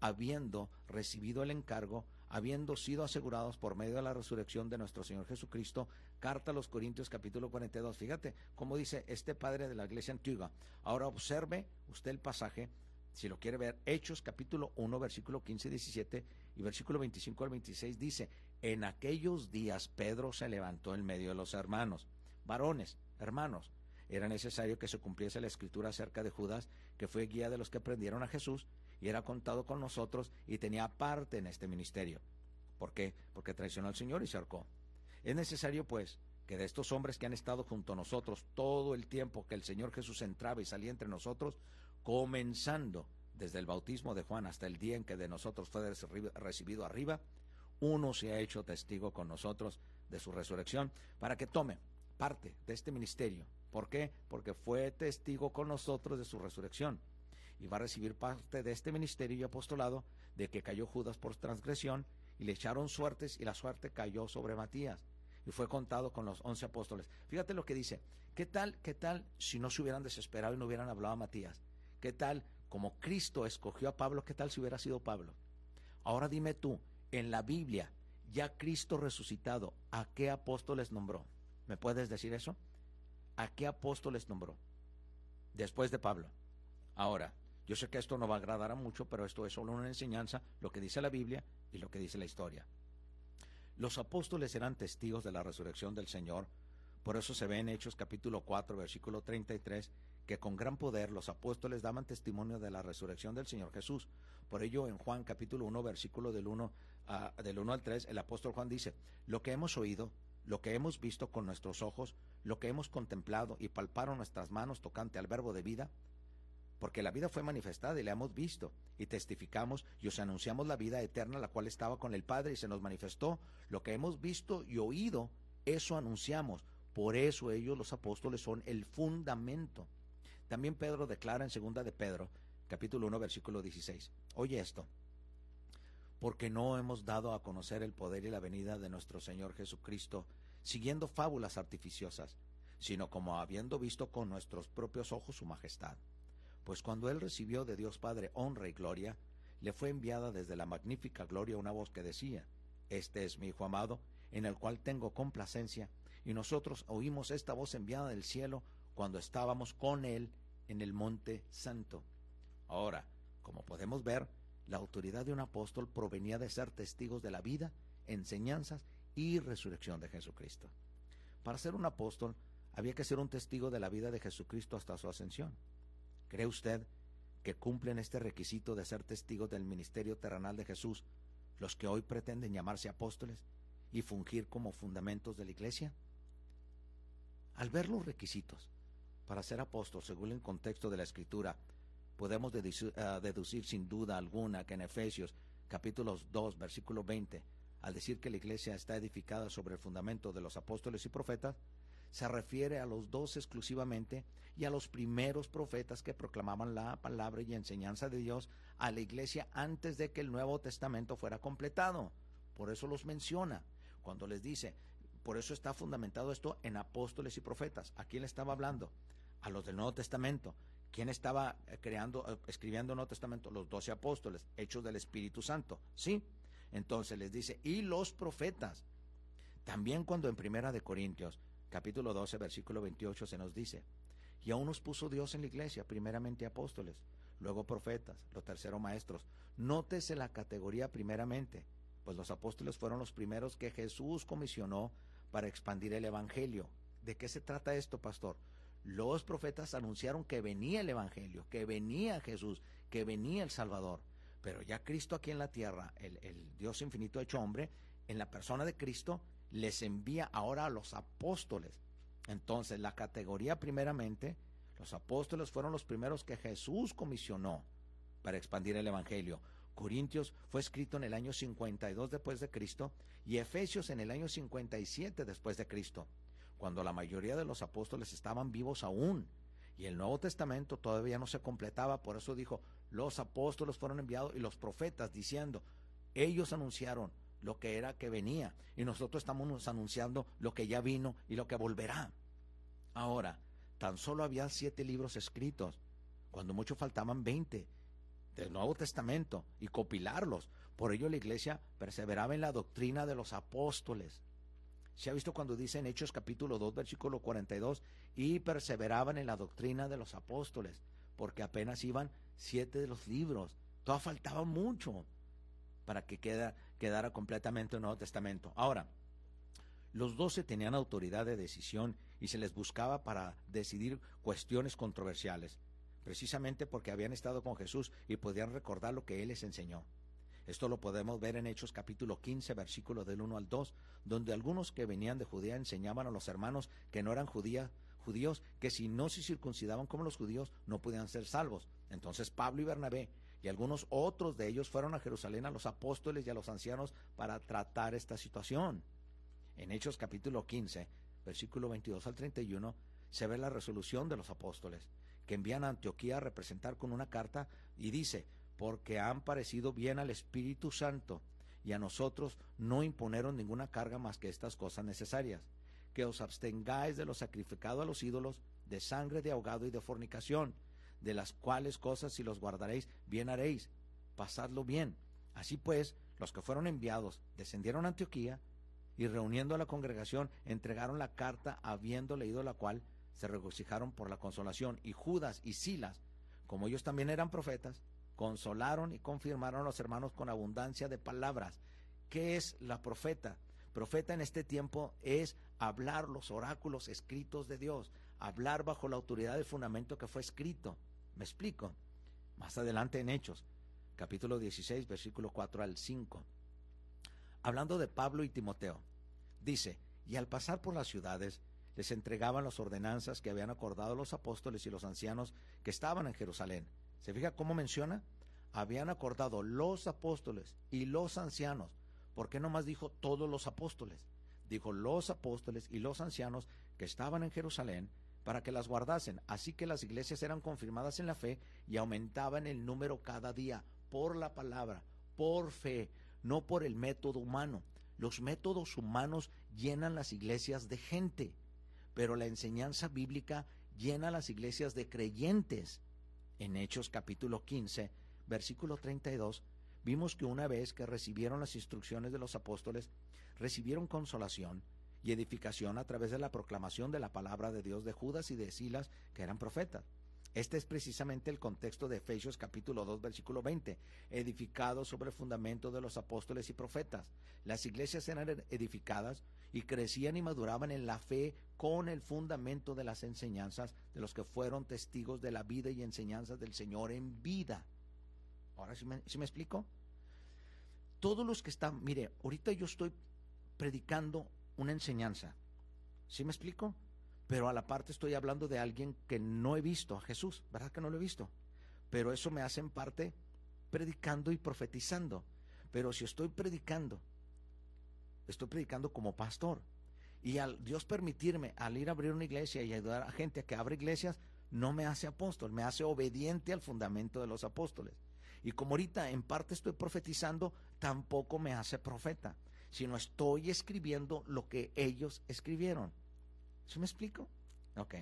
habiendo recibido el encargo, habiendo sido asegurados por medio de la resurrección de nuestro Señor Jesucristo, carta a los Corintios capítulo 42. Fíjate cómo dice este padre de la iglesia antigua. Ahora observe usted el pasaje, si lo quiere ver, Hechos capítulo 1, versículo 15 y 17 y versículo 25 al 26 dice, en aquellos días Pedro se levantó en medio de los hermanos, varones, hermanos, era necesario que se cumpliese la escritura acerca de Judas, que fue guía de los que prendieron a Jesús y era contado con nosotros y tenía parte en este ministerio. ¿Por qué? Porque traicionó al Señor y se ahorcó. Es necesario, pues, que de estos hombres que han estado junto a nosotros todo el tiempo que el Señor Jesús entraba y salía entre nosotros, comenzando desde el bautismo de Juan hasta el día en que de nosotros fue recibido arriba, uno se ha hecho testigo con nosotros de su resurrección, para que tome parte de este ministerio ¿Por qué? Porque fue testigo con nosotros de su resurrección y va a recibir parte de este ministerio y apostolado de que cayó Judas por transgresión y le echaron suertes y la suerte cayó sobre Matías. y fue contado con los once apóstoles. Fíjate lo que dice. ¿Qué tal, qué tal si no se hubieran desesperado y no hubieran hablado a Matías? ¿Qué tal, como Cristo escogió a Pablo, qué tal si hubiera sido Pablo? Ahora dime tú, en la Biblia, ya Cristo resucitado, ¿a qué apóstoles nombró? ¿Me puedes decir eso? ¿A qué apóstoles nombró? Después de Pablo. Ahora, yo sé que esto no va a agradar a mucho, pero esto es solo una enseñanza, lo que dice la Biblia y lo que dice la historia. Los apóstoles eran testigos de la resurrección del Señor, por eso se ve en Hechos capítulo 4, versículo 33, que con gran poder los apóstoles daban testimonio de la resurrección del Señor Jesús. Por ello, en Juan capítulo 1, versículo del 1, del 1 al 3, el apóstol Juan dice, lo que hemos oído, lo que hemos visto con nuestros ojos, lo que hemos contemplado y palparon nuestras manos tocante al verbo de vida, porque la vida fue manifestada y la hemos visto, y testificamos y os anunciamos la vida eterna, la cual estaba con el Padre y se nos manifestó. Lo que hemos visto y oído, eso anunciamos. Por eso ellos, los apóstoles, son el fundamento. También Pedro declara en segunda de Pedro, capítulo 1, versículo 16. Oye esto. Porque no hemos dado a conocer el poder y la venida de nuestro Señor Jesucristo, siguiendo fábulas artificiosas, sino como habiendo visto con nuestros propios ojos su majestad pues cuando él recibió de Dios Padre honra y gloria, le fue enviada desde la magnífica gloria una voz que decía, Este es mi Hijo amado, en el cual tengo complacencia, y nosotros oímos esta voz enviada del cielo cuando estábamos con él en el monte santo. Ahora, como podemos ver, la autoridad de un apóstol provenía de ser testigos de la vida, enseñanzas y resurrección de Jesucristo. Para ser un apóstol había que ser un testigo de la vida de Jesucristo hasta su ascensión. ¿Cree usted que cumplen este requisito de ser testigos del ministerio terrenal de Jesús los que hoy pretenden llamarse apóstoles y fungir como fundamentos de la iglesia? Al ver los requisitos para ser apóstol según el contexto de la escritura, podemos deducir, ah, deducir sin duda alguna que en Efesios capítulo 2 versículo 20, al decir que la iglesia está edificada sobre el fundamento de los apóstoles y profetas, se refiere a los dos exclusivamente y a los primeros profetas que proclamaban la palabra y enseñanza de Dios a la iglesia antes de que el Nuevo Testamento fuera completado. Por eso los menciona. Cuando les dice, por eso está fundamentado esto en apóstoles y profetas. ¿A quién le estaba hablando? A los del Nuevo Testamento. ¿Quién estaba eh, creando, eh, escribiendo el Nuevo Testamento? Los doce apóstoles, hechos del Espíritu Santo. ¿Sí? Entonces les dice, y los profetas. También cuando en Primera de Corintios capítulo 12, versículo 28 se nos dice, y aún nos puso Dios en la iglesia, primeramente apóstoles, luego profetas, lo tercero maestros. Nótese la categoría primeramente, pues los apóstoles fueron los primeros que Jesús comisionó para expandir el Evangelio. ¿De qué se trata esto, pastor? Los profetas anunciaron que venía el Evangelio, que venía Jesús, que venía el Salvador. Pero ya Cristo aquí en la tierra, el, Dios infinito hecho hombre, en la persona de Cristo, les envía ahora a los apóstoles. Entonces, la categoría primeramente, los apóstoles fueron los primeros que Jesús comisionó para expandir el Evangelio. Corintios fue escrito en el año 52 después de Cristo y Efesios en el año 57 después de Cristo, cuando la mayoría de los apóstoles estaban vivos aún y el Nuevo Testamento todavía no se completaba, por eso dijo, los apóstoles fueron enviados y los profetas diciendo, ellos anunciaron, lo que era que venía. Y nosotros estamos anunciando lo que ya vino y lo que volverá. Ahora, tan solo había siete libros escritos, cuando mucho faltaban veinte del Nuevo Testamento y copilarlos. Por ello la iglesia perseveraba en la doctrina de los apóstoles. Se ha visto cuando dice en Hechos capítulo 2, versículo 42, y perseveraban en la doctrina de los apóstoles, porque apenas iban siete de los libros. Todavía faltaba mucho para que queda, quedara completamente el Nuevo Testamento. Ahora, los doce tenían autoridad de decisión y se les buscaba para decidir cuestiones controversiales, precisamente porque habían estado con Jesús y podían recordar lo que Él les enseñó. Esto lo podemos ver en Hechos capítulo 15, versículo del 1 al 2, donde algunos que venían de Judea enseñaban a los hermanos que no eran judíos que si no se circuncidaban como los judíos no podían ser salvos. Entonces Pablo y Bernabé y algunos otros de ellos fueron a Jerusalén a los apóstoles y a los ancianos para tratar esta situación. En Hechos capítulo 15, versículo 22 al 31, se ve la resolución de los apóstoles, que envían a Antioquía a representar con una carta y dice, porque han parecido bien al Espíritu Santo y a nosotros no imponeron ninguna carga más que estas cosas necesarias, que os abstengáis de lo sacrificado a los ídolos, de sangre de ahogado y de fornicación, de las cuales cosas si los guardaréis, bien haréis, pasadlo bien. Así pues, los que fueron enviados descendieron a Antioquía y reuniendo a la congregación entregaron la carta habiendo leído la cual se regocijaron por la consolación y Judas y Silas, como ellos también eran profetas, consolaron y confirmaron a los hermanos con abundancia de palabras. ¿Qué es la profeta? Profeta en este tiempo es hablar los oráculos escritos de Dios, hablar bajo la autoridad del fundamento que fue escrito. ¿Me explico? Más adelante en Hechos, capítulo 16, versículo 4 al 5. Hablando de Pablo y Timoteo, dice, y al pasar por las ciudades, les entregaban las ordenanzas que habían acordado los apóstoles y los ancianos que estaban en Jerusalén. ¿Se fija cómo menciona? Habían acordado los apóstoles y los ancianos. ¿Por qué no más dijo todos los apóstoles? Dijo los apóstoles y los ancianos que estaban en Jerusalén para que las guardasen. Así que las iglesias eran confirmadas en la fe y aumentaban el número cada día por la palabra, por fe, no por el método humano. Los métodos humanos llenan las iglesias de gente, pero la enseñanza bíblica llena las iglesias de creyentes. En Hechos capítulo 15, versículo 32, vimos que una vez que recibieron las instrucciones de los apóstoles, recibieron consolación y edificación a través de la proclamación de la palabra de Dios de Judas y de Silas, que eran profetas. Este es precisamente el contexto de Efesios capítulo 2 versículo 20, edificado sobre el fundamento de los apóstoles y profetas. Las iglesias eran edificadas y crecían y maduraban en la fe con el fundamento de las enseñanzas de los que fueron testigos de la vida y enseñanzas del Señor en vida. Ahora sí me, me explico. Todos los que están, mire, ahorita yo estoy predicando una enseñanza. ¿Sí me explico? Pero a la parte estoy hablando de alguien que no he visto a Jesús, ¿verdad que no lo he visto? Pero eso me hace en parte predicando y profetizando. Pero si estoy predicando, estoy predicando como pastor. Y al Dios permitirme, al ir a abrir una iglesia y ayudar a gente a que abra iglesias, no me hace apóstol, me hace obediente al fundamento de los apóstoles. Y como ahorita en parte estoy profetizando, tampoco me hace profeta sino estoy escribiendo lo que ellos escribieron. ¿Sí me explico? Ok.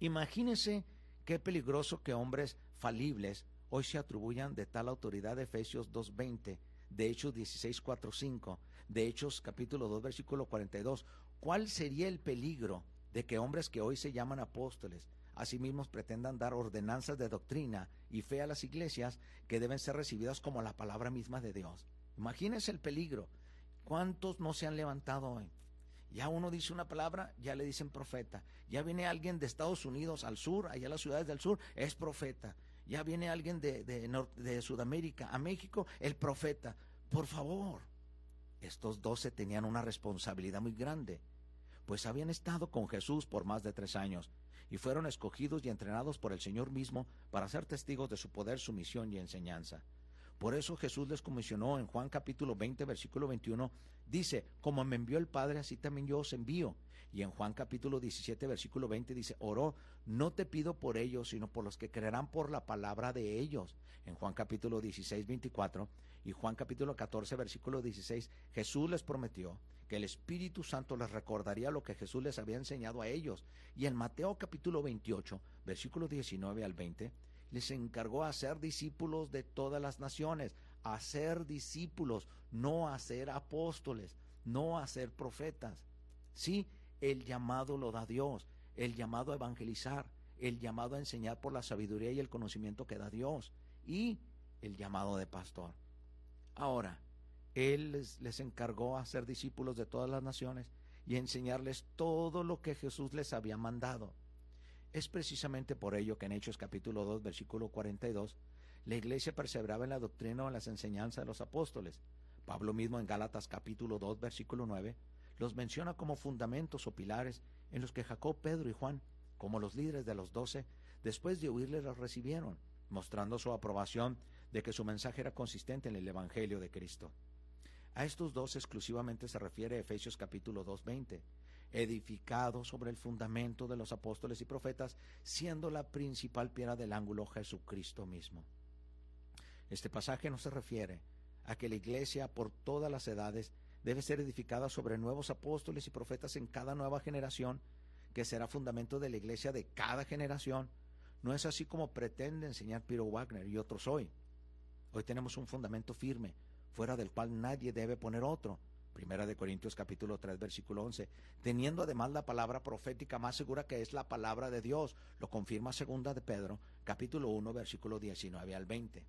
Imagínense qué peligroso que hombres falibles hoy se atribuyan de tal autoridad de Efesios 2.20, de Hechos 16.4.5, de Hechos capítulo 2 versículo 42. ¿Cuál sería el peligro de que hombres que hoy se llaman apóstoles, asimismo pretendan dar ordenanzas de doctrina y fe a las iglesias que deben ser recibidas como la palabra misma de Dios? Imagínense el peligro. ¿Cuántos no se han levantado hoy? Ya uno dice una palabra, ya le dicen profeta. Ya viene alguien de Estados Unidos al sur, allá las ciudades del sur, es profeta. Ya viene alguien de, de, Sudamérica a México, el profeta. Por favor, estos doce tenían una responsabilidad muy grande, pues habían estado con Jesús por más de tres años y fueron escogidos y entrenados por el Señor mismo para ser testigos de su poder, su misión y enseñanza. Por eso Jesús les comisionó en Juan capítulo 20, versículo 21, dice, como me envió el Padre, así también yo os envío. Y en Juan capítulo 17, versículo 20 dice, oró, no te pido por ellos, sino por los que creerán por la palabra de ellos. En Juan capítulo 16, 24 y Juan capítulo 14, versículo 16, Jesús les prometió que el Espíritu Santo les recordaría lo que Jesús les había enseñado a ellos. Y en Mateo capítulo 28, versículo 19 al 20, les encargó a ser discípulos de todas las naciones, a ser discípulos, no a ser apóstoles, no a ser profetas. Sí, el llamado lo da Dios, el llamado a evangelizar, el llamado a enseñar por la sabiduría y el conocimiento que da Dios, y el llamado de pastor. Ahora, Él les, les encargó a ser discípulos de todas las naciones y enseñarles todo lo que Jesús les había mandado. Es precisamente por ello que en Hechos capítulo 2, versículo 42, la iglesia perseveraba en la doctrina o en las enseñanzas de los apóstoles. Pablo mismo en Gálatas capítulo 2, versículo 9, los menciona como fundamentos o pilares en los que Jacob, Pedro y Juan, como los líderes de los doce, después de huirle los recibieron, mostrando su aprobación de que su mensaje era consistente en el Evangelio de Cristo. A estos dos exclusivamente se refiere Efesios capítulo 2, 20, edificado sobre el fundamento de los apóstoles y profetas, siendo la principal piedra del ángulo Jesucristo mismo. Este pasaje no se refiere a que la iglesia por todas las edades debe ser edificada sobre nuevos apóstoles y profetas en cada nueva generación, que será fundamento de la iglesia de cada generación. No es así como pretende enseñar Piro Wagner y otros hoy. Hoy tenemos un fundamento firme, fuera del cual nadie debe poner otro. Primera de Corintios capítulo 3 versículo 11, teniendo además la palabra profética más segura que es la palabra de Dios. Lo confirma segunda de Pedro capítulo 1 versículo 19 al 20.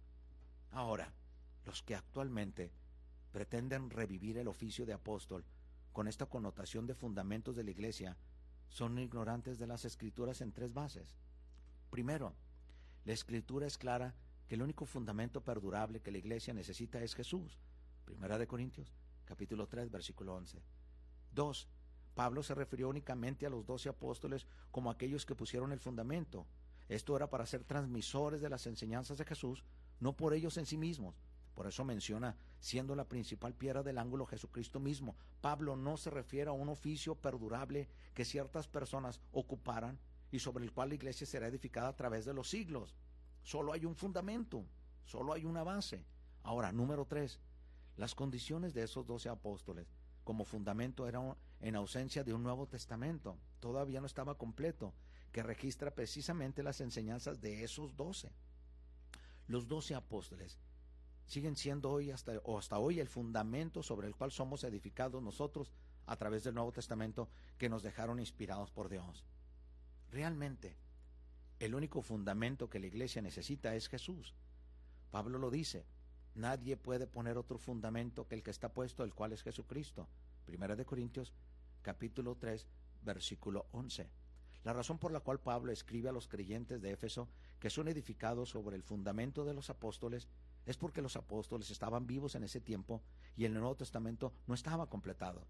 Ahora, los que actualmente pretenden revivir el oficio de apóstol con esta connotación de fundamentos de la iglesia son ignorantes de las escrituras en tres bases. Primero, la escritura es clara que el único fundamento perdurable que la iglesia necesita es Jesús. Primera de Corintios, capítulo 3, versículo 11. Dos, Pablo se refirió únicamente a los doce apóstoles como aquellos que pusieron el fundamento. Esto era para ser transmisores de las enseñanzas de Jesús, no por ellos en sí mismos, por eso menciona, siendo la principal piedra del ángulo Jesucristo mismo. Pablo no se refiere a un oficio perdurable que ciertas personas ocuparan y sobre el cual la iglesia será edificada a través de los siglos. Solo hay un fundamento, solo hay una base. Ahora, número tres, las condiciones de esos doce apóstoles como fundamento eran en ausencia de un Nuevo Testamento. Todavía no estaba completo, que registra precisamente las enseñanzas de esos doce. Los doce apóstoles siguen siendo hoy hasta, o hasta hoy el fundamento sobre el cual somos edificados nosotros a través del Nuevo Testamento que nos dejaron inspirados por Dios. Realmente, el único fundamento que la iglesia necesita es Jesús. Pablo lo dice, nadie puede poner otro fundamento que el que está puesto, el cual es Jesucristo. Primera de Corintios, capítulo 3, versículo 11. La razón por la cual Pablo escribe a los creyentes de Éfeso que son edificados sobre el fundamento de los apóstoles es porque los apóstoles estaban vivos en ese tiempo y el Nuevo Testamento no estaba completado.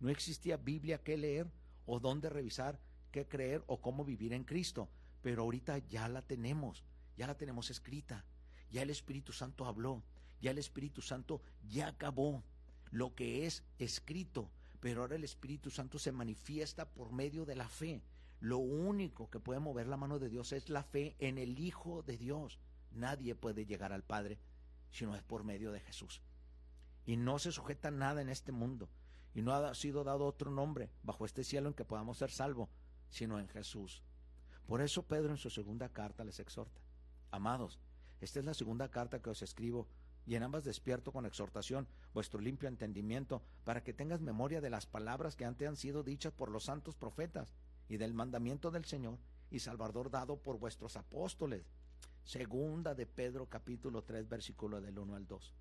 No existía Biblia que leer o dónde revisar, qué creer o cómo vivir en Cristo. Pero ahorita ya la tenemos, ya la tenemos escrita. Ya el Espíritu Santo habló, ya el Espíritu Santo ya acabó lo que es escrito. Pero ahora el Espíritu Santo se manifiesta por medio de la fe. Lo único que puede mover la mano de Dios es la fe en el Hijo de Dios. Nadie puede llegar al Padre sino es por medio de Jesús. Y no se sujeta nada en este mundo, y no ha sido dado otro nombre bajo este cielo en que podamos ser salvos, sino en Jesús. Por eso Pedro en su segunda carta les exhorta, amados, esta es la segunda carta que os escribo, y en ambas despierto con exhortación vuestro limpio entendimiento, para que tengas memoria de las palabras que antes han sido dichas por los santos profetas, y del mandamiento del Señor y Salvador dado por vuestros apóstoles Segunda de Pedro capítulo 3 versículo del 1 al 2.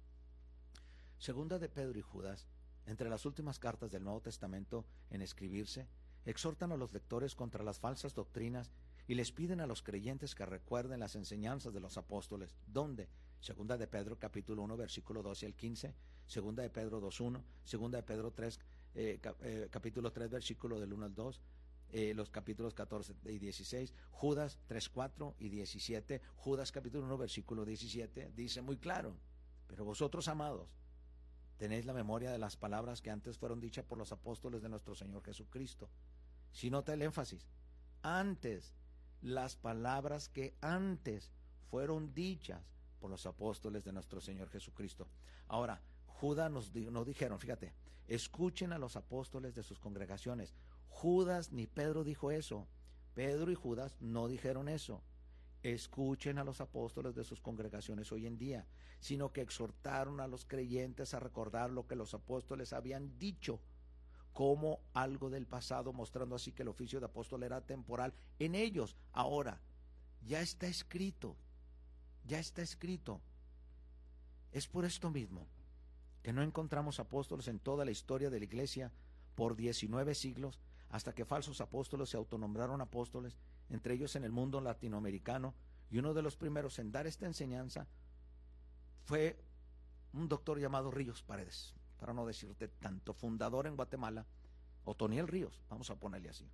Segunda de Pedro y Judas, entre las últimas cartas del Nuevo Testamento en escribirse, exhortan a los lectores contra las falsas doctrinas y les piden a los creyentes que recuerden las enseñanzas de los apóstoles. ¿Dónde? Segunda de Pedro capítulo 1 versículo 12 al 15, Segunda de Pedro 2.1, Segunda de Pedro 3 eh, eh, capítulo 3 versículo del 1 al 2, eh, los capítulos 14 y 16, Judas 3, 4 y 17, Judas capítulo 1, versículo 17, dice muy claro, pero vosotros amados, tenéis la memoria de las palabras que antes fueron dichas por los apóstoles de nuestro Señor Jesucristo. Si nota el énfasis, antes, las palabras que antes fueron dichas por los apóstoles de nuestro Señor Jesucristo. Ahora, Judas nos, dijeron, fíjate, escuchen a los apóstoles de sus congregaciones, Judas ni Pedro dijo eso. Pedro y Judas no dijeron eso. Escuchen a los apóstoles de sus congregaciones hoy en día, sino que exhortaron a los creyentes a recordar lo que los apóstoles habían dicho como algo del pasado, mostrando así que el oficio de apóstol era temporal en ellos. Ahora, ya está escrito, ya está escrito. Es por esto mismo que no encontramos apóstoles en toda la historia de la iglesia por 19 siglos hasta que falsos apóstoles se autonombraron apóstoles, entre ellos en el mundo latinoamericano, y uno de los primeros en dar esta enseñanza fue un doctor llamado Ríos Paredes, para no decirte tanto, fundador en Guatemala, Otoniel Ríos, vamos a ponerle así,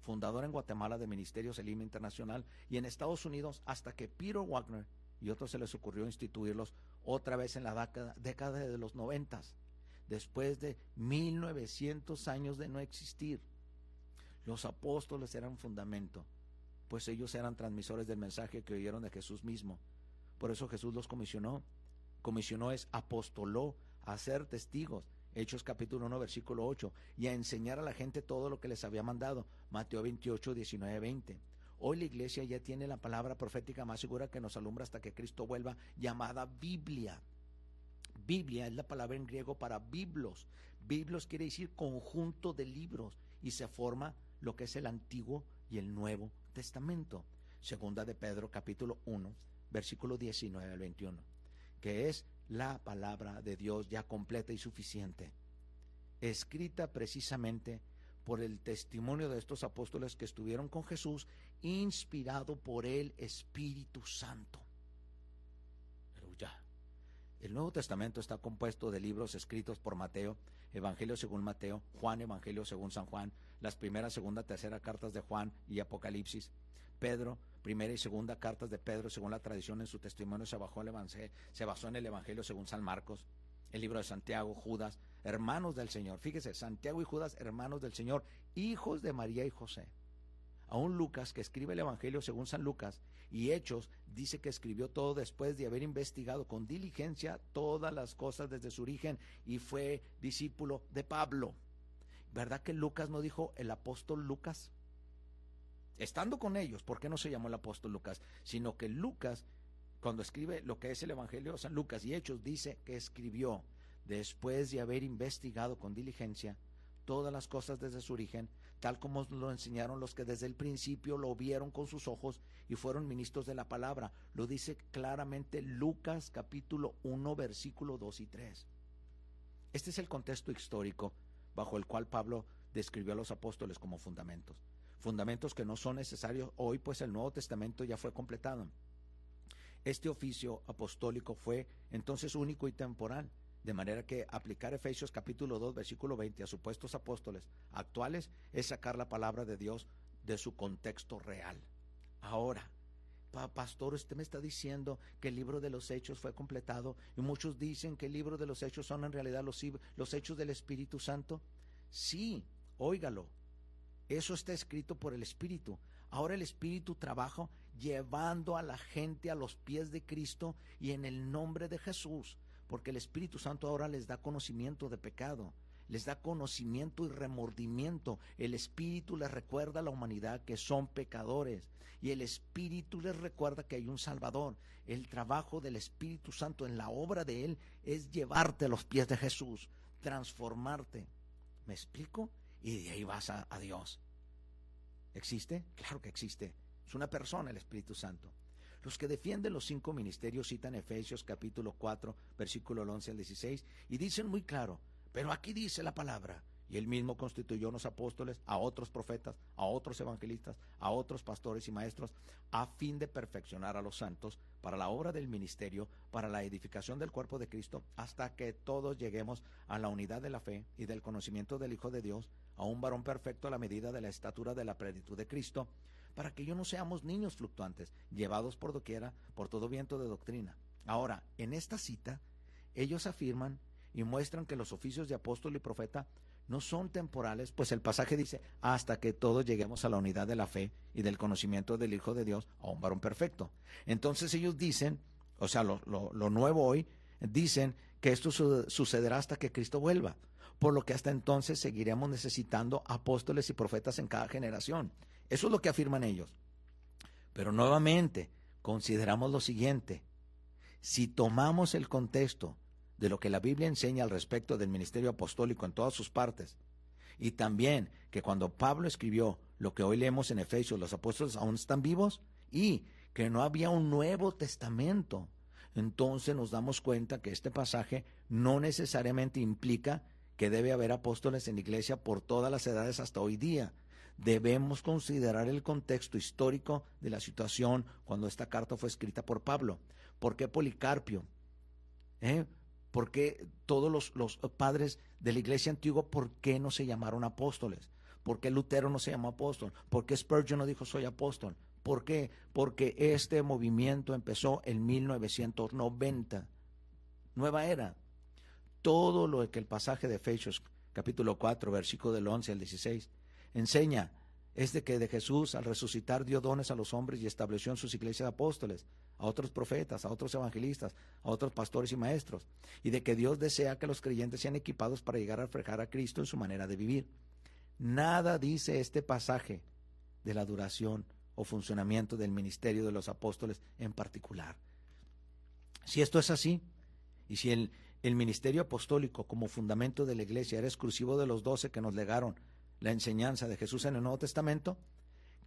fundador en Guatemala de Ministerios Elima Internacional y en Estados Unidos hasta que Peter Wagner y otros se les ocurrió instituirlos otra vez en la década, de los noventas, después de 1900 años de no existir. Los apóstoles eran fundamento, pues ellos eran transmisores del mensaje que oyeron de Jesús mismo. Por eso Jesús los comisionó comisionó es apostoló a ser testigos. Hechos capítulo 1, versículo 8, y a enseñar a la gente todo lo que les había mandado. Mateo 28, 19, 20. Hoy la iglesia ya tiene la palabra profética más segura que nos alumbra hasta que Cristo vuelva, llamada Biblia. Biblia es la palabra en griego para biblos. Biblos quiere decir conjunto de libros y se forma lo que es el Antiguo y el Nuevo Testamento. Segunda de Pedro capítulo 1, versículo 19 al 21, que es la palabra de Dios ya completa y suficiente, escrita precisamente por el testimonio de estos apóstoles que estuvieron con Jesús, inspirado por el Espíritu Santo. El Nuevo Testamento está compuesto de libros escritos por Mateo, Evangelio según Mateo, Juan, Evangelio según San Juan, las primeras, segunda, tercera cartas de Juan y Apocalipsis, Pedro, primera y segunda cartas de Pedro, según la tradición en su testimonio, se, se basó en el Evangelio según San Marcos, el libro de Santiago, Judas, hermanos del Señor. Fíjese, Santiago y Judas, hermanos del Señor, hijos de María y José. Aún Lucas, que escribe el Evangelio según San Lucas, y Hechos, dice que escribió todo después de haber investigado con diligencia todas las cosas desde su origen y fue discípulo de Pablo. ¿Verdad que Lucas no dijo el apóstol Lucas? Estando con ellos, ¿por qué no se llamó el apóstol Lucas? Sino que Lucas, cuando escribe lo que es el Evangelio San Lucas y Hechos, dice que escribió después de haber investigado con diligencia todas las cosas desde su origen, tal como lo enseñaron los que desde el principio lo vieron con sus ojos y fueron ministros de la palabra. Lo dice claramente Lucas capítulo 1 versículo 2 y 3. Este es el contexto histórico bajo el cual Pablo describió a los apóstoles como fundamentos fundamentos que no son necesarios hoy, pues el Nuevo Testamento ya fue completado. Este oficio apostólico fue entonces único y temporal, de manera que aplicar Efesios capítulo 2, versículo 20 a supuestos apóstoles actuales es sacar la palabra de Dios de su contexto real. Ahora, pastor, usted me está diciendo que el libro de los hechos fue completado y muchos dicen que el libro de los hechos son en realidad los, los hechos del Espíritu Santo. Sí, óigalo, eso está escrito por el Espíritu. Ahora el Espíritu trabaja llevando a la gente a los pies de Cristo y en el nombre de Jesús, porque el Espíritu Santo ahora les da conocimiento de pecado, les da conocimiento y remordimiento. El Espíritu les recuerda a la humanidad que son pecadores y el Espíritu les recuerda que hay un Salvador. El trabajo del Espíritu Santo en la obra de Él es llevarte a los pies de Jesús, transformarte. ¿Me explico? y de ahí vas a, Dios. ¿Existe? Claro que existe. Es una persona el Espíritu Santo. Los que defienden los cinco ministerios citan Efesios capítulo 4, versículo 11 al 16 y dicen muy claro, pero aquí dice la palabra, y él mismo constituyó unos apóstoles, a otros profetas, a otros evangelistas, a otros pastores y maestros, a fin de perfeccionar a los santos para la obra del ministerio, para la edificación del cuerpo de Cristo, hasta que todos lleguemos a la unidad de la fe y del conocimiento del Hijo de Dios, a un varón perfecto a la medida de la estatura de la plenitud de Cristo, para que yo no seamos niños fluctuantes, llevados por doquiera por todo viento de doctrina. Ahora, en esta cita, ellos afirman y muestran que los oficios de apóstol y profeta no son temporales, pues el pasaje dice, hasta que todos lleguemos a la unidad de la fe y del conocimiento del Hijo de Dios, a un varón perfecto. Entonces ellos dicen, o sea, lo, nuevo hoy, dicen que esto sucederá hasta que Cristo vuelva, por lo que hasta entonces seguiremos necesitando apóstoles y profetas en cada generación. Eso es lo que afirman ellos. Pero nuevamente, consideramos lo siguiente, si tomamos el contexto de lo que la Biblia enseña al respecto del ministerio apostólico en todas sus partes. Y también que cuando Pablo escribió lo que hoy leemos en Efesios, los apóstoles aún están vivos y que no había un Nuevo Testamento. Entonces nos damos cuenta que este pasaje no necesariamente implica que debe haber apóstoles en la iglesia por todas las edades hasta hoy día. Debemos considerar el contexto histórico de la situación cuando esta carta fue escrita por Pablo. ¿Por qué Policarpio? ¿Eh? ¿Por qué todos los, padres de la iglesia antigua, por qué no se llamaron apóstoles? ¿Por qué Lutero no se llamó apóstol? ¿Por qué Spurgeon no dijo soy apóstol? ¿Por qué? Porque este movimiento empezó en 1990. Nueva era. Todo lo que el pasaje de Efesios capítulo 4, versículo del 11 al 16 enseña es de que de Jesús al resucitar dio dones a los hombres y estableció en sus iglesias apóstoles, a otros profetas, a otros evangelistas, a otros pastores y maestros, y de que Dios desea que los creyentes sean equipados para llegar a reflejar a Cristo en su manera de vivir. Nada dice este pasaje de la duración o funcionamiento del ministerio de los apóstoles en particular. Si esto es así, y si el, el ministerio apostólico como fundamento de la iglesia era exclusivo de los doce que nos legaron la enseñanza de Jesús en el Nuevo Testamento,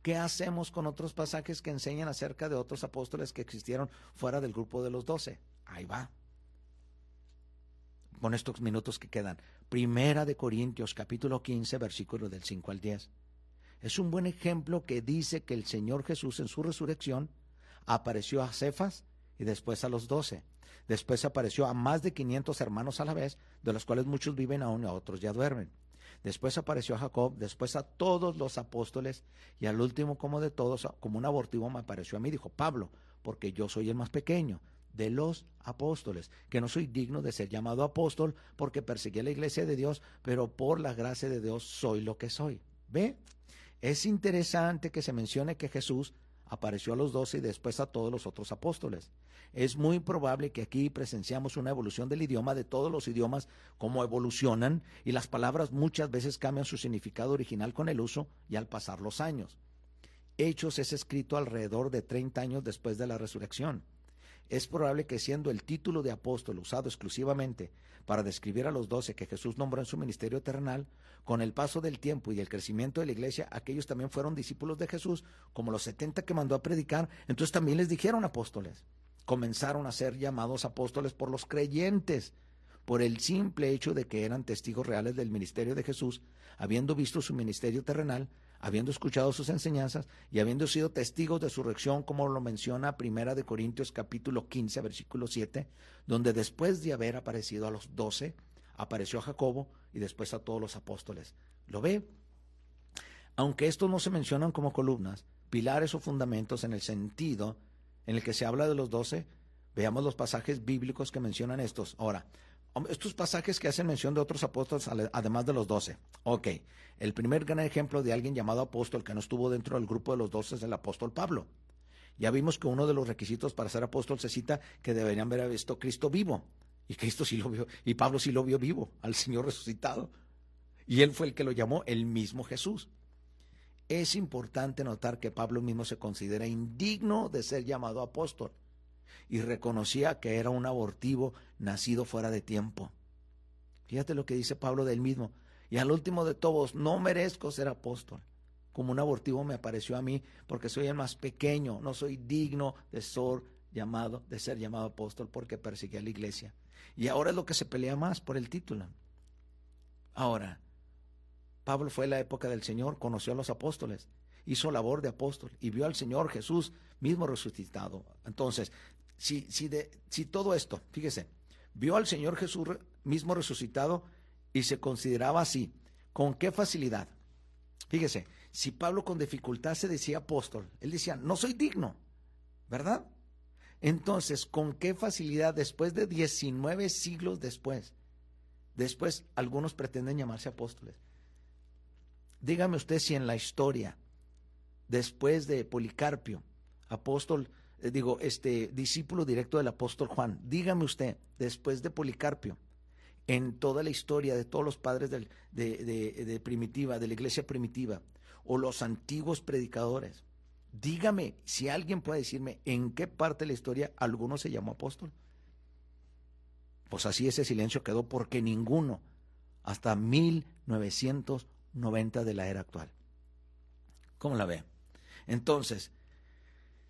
¿qué hacemos con otros pasajes que enseñan acerca de otros apóstoles que existieron fuera del grupo de los doce? Ahí va. Con estos minutos que quedan. Primera de Corintios, capítulo 15, versículo del 5 al 10. Es un buen ejemplo que dice que el Señor Jesús en su resurrección apareció a Cefas y después a los doce. Después apareció a más de 500 hermanos a la vez, de los cuales muchos viven aún y otros ya duermen. Después apareció a Jacob, después a todos los apóstoles y al último como de todos, como un abortivo me apareció a mí, dijo Pablo, porque yo soy el más pequeño de los apóstoles, que no soy digno de ser llamado apóstol porque perseguí a la iglesia de Dios, pero por la gracia de Dios soy lo que soy. ¿Ve? Es interesante que se mencione que Jesús apareció a los doce y después a todos los otros apóstoles. Es muy probable que aquí presenciamos una evolución del idioma, de todos los idiomas, cómo evolucionan, y las palabras muchas veces cambian su significado original con el uso y al pasar los años. Hechos es escrito alrededor de 30 años después de la resurrección. Es probable que siendo el título de apóstol usado exclusivamente para describir a los doce que Jesús nombró en su ministerio terrenal, con el paso del tiempo y del crecimiento de la iglesia, aquellos también fueron discípulos de Jesús, como los setenta que mandó a predicar, entonces también les dijeron apóstoles. Comenzaron a ser llamados apóstoles por los creyentes, por el simple hecho de que eran testigos reales del ministerio de Jesús, habiendo visto su ministerio terrenal, habiendo escuchado sus enseñanzas y habiendo sido testigos de su reacción, como lo menciona Primera de Corintios capítulo 15, versículo 7, donde después de haber aparecido a los doce, apareció a Jacobo y después a todos los apóstoles. ¿Lo ve? Aunque estos no se mencionan como columnas, pilares o fundamentos en el sentido en el que se habla de los doce, veamos los pasajes bíblicos que mencionan estos. Ahora, estos pasajes que hacen mención de otros apóstoles, además de los doce. Ok, el primer gran ejemplo de alguien llamado apóstol que no estuvo dentro del grupo de los doce es el apóstol Pablo. Ya vimos que uno de los requisitos para ser apóstol se cita que deberían haber visto Cristo vivo. Y Cristo sí lo vio, y Pablo sí lo vio vivo, al Señor resucitado. Y él fue el que lo llamó el mismo Jesús. Es importante notar que Pablo mismo se considera indigno de ser llamado apóstol y reconocía que era un abortivo nacido fuera de tiempo. Fíjate lo que dice Pablo del mismo. Y al último de todos, no merezco ser apóstol. Como un abortivo me apareció a mí porque soy el más pequeño, no soy digno de ser llamado, de ser llamado apóstol porque perseguí a la iglesia. Y ahora es lo que se pelea más por el título. Ahora, Pablo fue en la época del Señor, conoció a los apóstoles, hizo labor de apóstol y vio al Señor Jesús mismo resucitado. Entonces, si, si, de, si todo esto, fíjese, vio al Señor Jesús mismo resucitado y se consideraba así, ¿con qué facilidad? Fíjese, si Pablo con dificultad se decía apóstol, él decía, no soy digno, ¿verdad? Entonces, ¿con qué facilidad después de 19 siglos después? Después algunos pretenden llamarse apóstoles. Dígame usted si en la historia, después de Policarpio, apóstol, digo, este discípulo directo del apóstol Juan, dígame usted, después de Policarpio, en toda la historia de todos los padres de, de primitiva, de la iglesia primitiva, o los antiguos predicadores, Dígame si alguien puede decirme en qué parte de la historia alguno se llamó apóstol. Pues así ese silencio quedó porque ninguno, hasta 1990 de la era actual. ¿Cómo la ve? Entonces,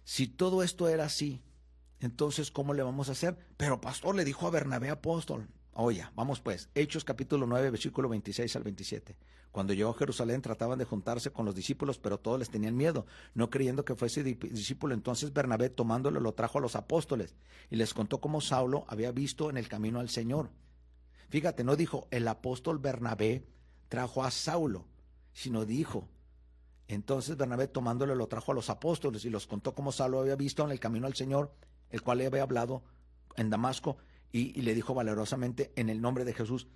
si todo esto era así, entonces, ¿cómo le vamos a hacer? Pero pastor le dijo a Bernabé apóstol. Oye, vamos pues, Hechos capítulo 9, versículo 26 al 27. Cuando llegó a Jerusalén trataban de juntarse con los discípulos, pero todos les tenían miedo, no creyendo que fuese discípulo. Entonces Bernabé, tomándolo, lo trajo a los apóstoles y les contó cómo Saulo había visto en el camino al Señor. Fíjate, no dijo el apóstol Bernabé trajo a Saulo, sino dijo, entonces Bernabé tomándolo lo trajo a los apóstoles y los contó cómo Saulo había visto en el camino al Señor, el cual le había hablado en Damasco, y, y le dijo valerosamente en el nombre de Jesús,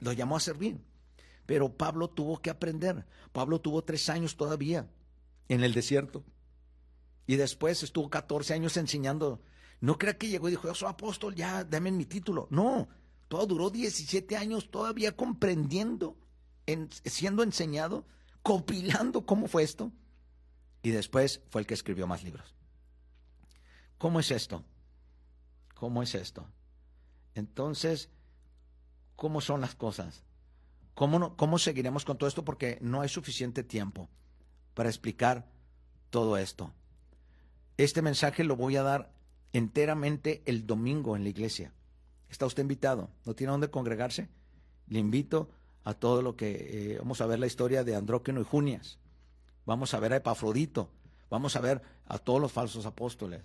lo llamó a servir. Pero Pablo tuvo que aprender. Pablo tuvo tres años todavía en el desierto. Y después estuvo 14 años enseñando. No crea que llegó y dijo, yo soy apóstol, ya, dame mi título. No, todo duró 17 años todavía comprendiendo, siendo enseñado, compilando cómo fue esto. Y después fue el que escribió más libros. ¿Cómo es esto? ¿Cómo es esto? Entonces, ¿cómo son las cosas? ¿Cómo, ¿Cómo seguiremos con todo esto? Porque no hay suficiente tiempo para explicar todo esto. Este mensaje lo voy a dar enteramente el domingo en la iglesia. Está usted invitado. ¿No tiene dónde congregarse? Le invito a todo lo que... Eh, vamos a ver la historia de Andróqueno y Junias. Vamos a ver a Epafrodito. Vamos a ver a todos los falsos apóstoles.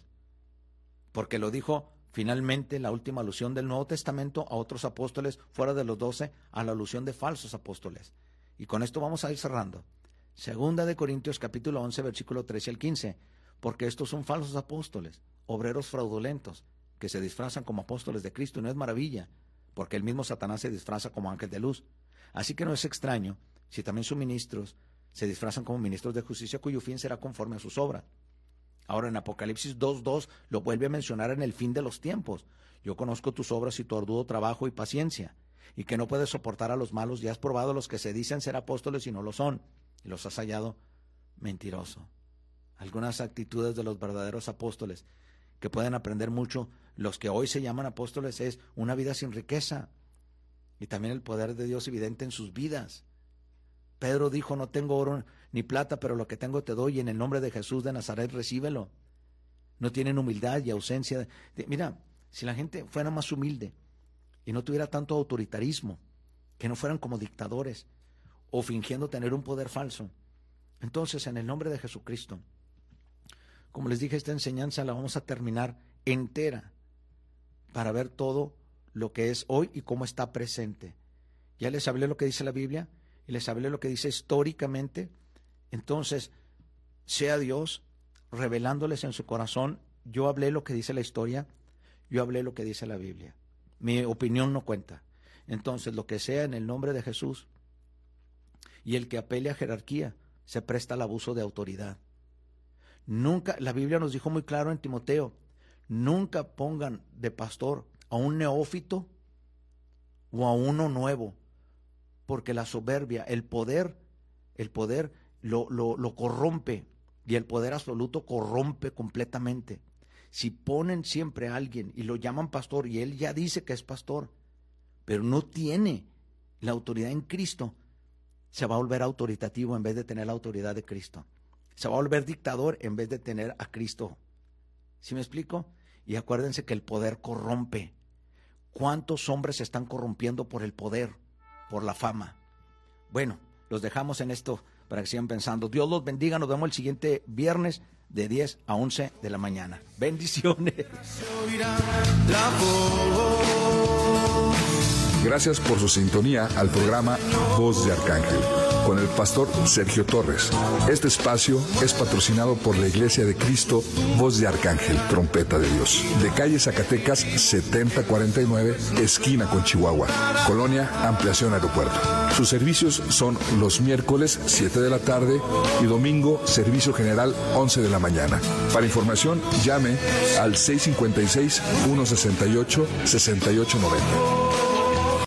Porque lo dijo finalmente la última alusión del Nuevo Testamento a otros apóstoles fuera de los doce, a la alusión de falsos apóstoles. Y con esto vamos a ir cerrando. Segunda de Corintios capítulo 11 versículo 13 al 15. Porque estos son falsos apóstoles, obreros fraudulentos, que se disfrazan como apóstoles de Cristo. Y no es maravilla, porque el mismo Satanás se disfraza como ángel de luz. Así que no es extraño si también sus ministros se disfrazan como ministros de justicia cuyo fin será conforme a sus obras. Ahora en Apocalipsis 2.2 lo vuelve a mencionar en el fin de los tiempos. Yo conozco tus obras y tu arduo trabajo y paciencia, y que no puedes soportar a los malos y has probado a los que se dicen ser apóstoles y no lo son, y los has hallado mentiroso. Algunas actitudes de los verdaderos apóstoles que pueden aprender mucho los que hoy se llaman apóstoles es una vida sin riqueza y también el poder de Dios evidente en sus vidas. Pedro dijo, no tengo oro ni plata, pero lo que tengo te doy y en el nombre de Jesús de Nazaret recíbelo. No tienen humildad y ausencia. De, mira, si la gente fuera más humilde y no tuviera tanto autoritarismo, que no fueran como dictadores o fingiendo tener un poder falso, entonces en el nombre de Jesucristo, como les dije, esta enseñanza la vamos a terminar entera para ver todo lo que es hoy y cómo está presente. Ya les hablé lo que dice la Biblia y les hablé lo que dice históricamente. Entonces, sea Dios revelándoles en su corazón, yo hablé lo que dice la historia, yo hablé lo que dice la Biblia. Mi opinión no cuenta. Entonces, lo que sea en el nombre de Jesús y el que apele a jerarquía se presta al abuso de autoridad. Nunca, la Biblia nos dijo muy claro en Timoteo, nunca pongan de pastor a un neófito o a uno nuevo, porque la soberbia, el poder, el poder lo, lo, corrompe y el poder absoluto corrompe completamente. Si ponen siempre a alguien y lo llaman pastor y él ya dice que es pastor, pero no tiene la autoridad en Cristo, se va a volver autoritativo en vez de tener la autoridad de Cristo. Se va a volver dictador en vez de tener a Cristo. ¿Sí me explico? Y acuérdense que el poder corrompe. ¿Cuántos hombres se están corrompiendo por el poder, por la fama? Bueno, los dejamos en esto para que sigan pensando. Dios los bendiga. Nos vemos el siguiente viernes de 10 a 11 de la mañana. Bendiciones. Gracias por su sintonía al programa Voz de Arcángel con el pastor Sergio Torres. Este espacio es patrocinado por la Iglesia de Cristo Voz de Arcángel, Trompeta de Dios, de calle Zacatecas 7049, esquina con Chihuahua, Colonia Ampliación Aeropuerto. Sus servicios son los miércoles 7 de la tarde y domingo servicio general 11 de la mañana. Para información llame al 656 168 6890.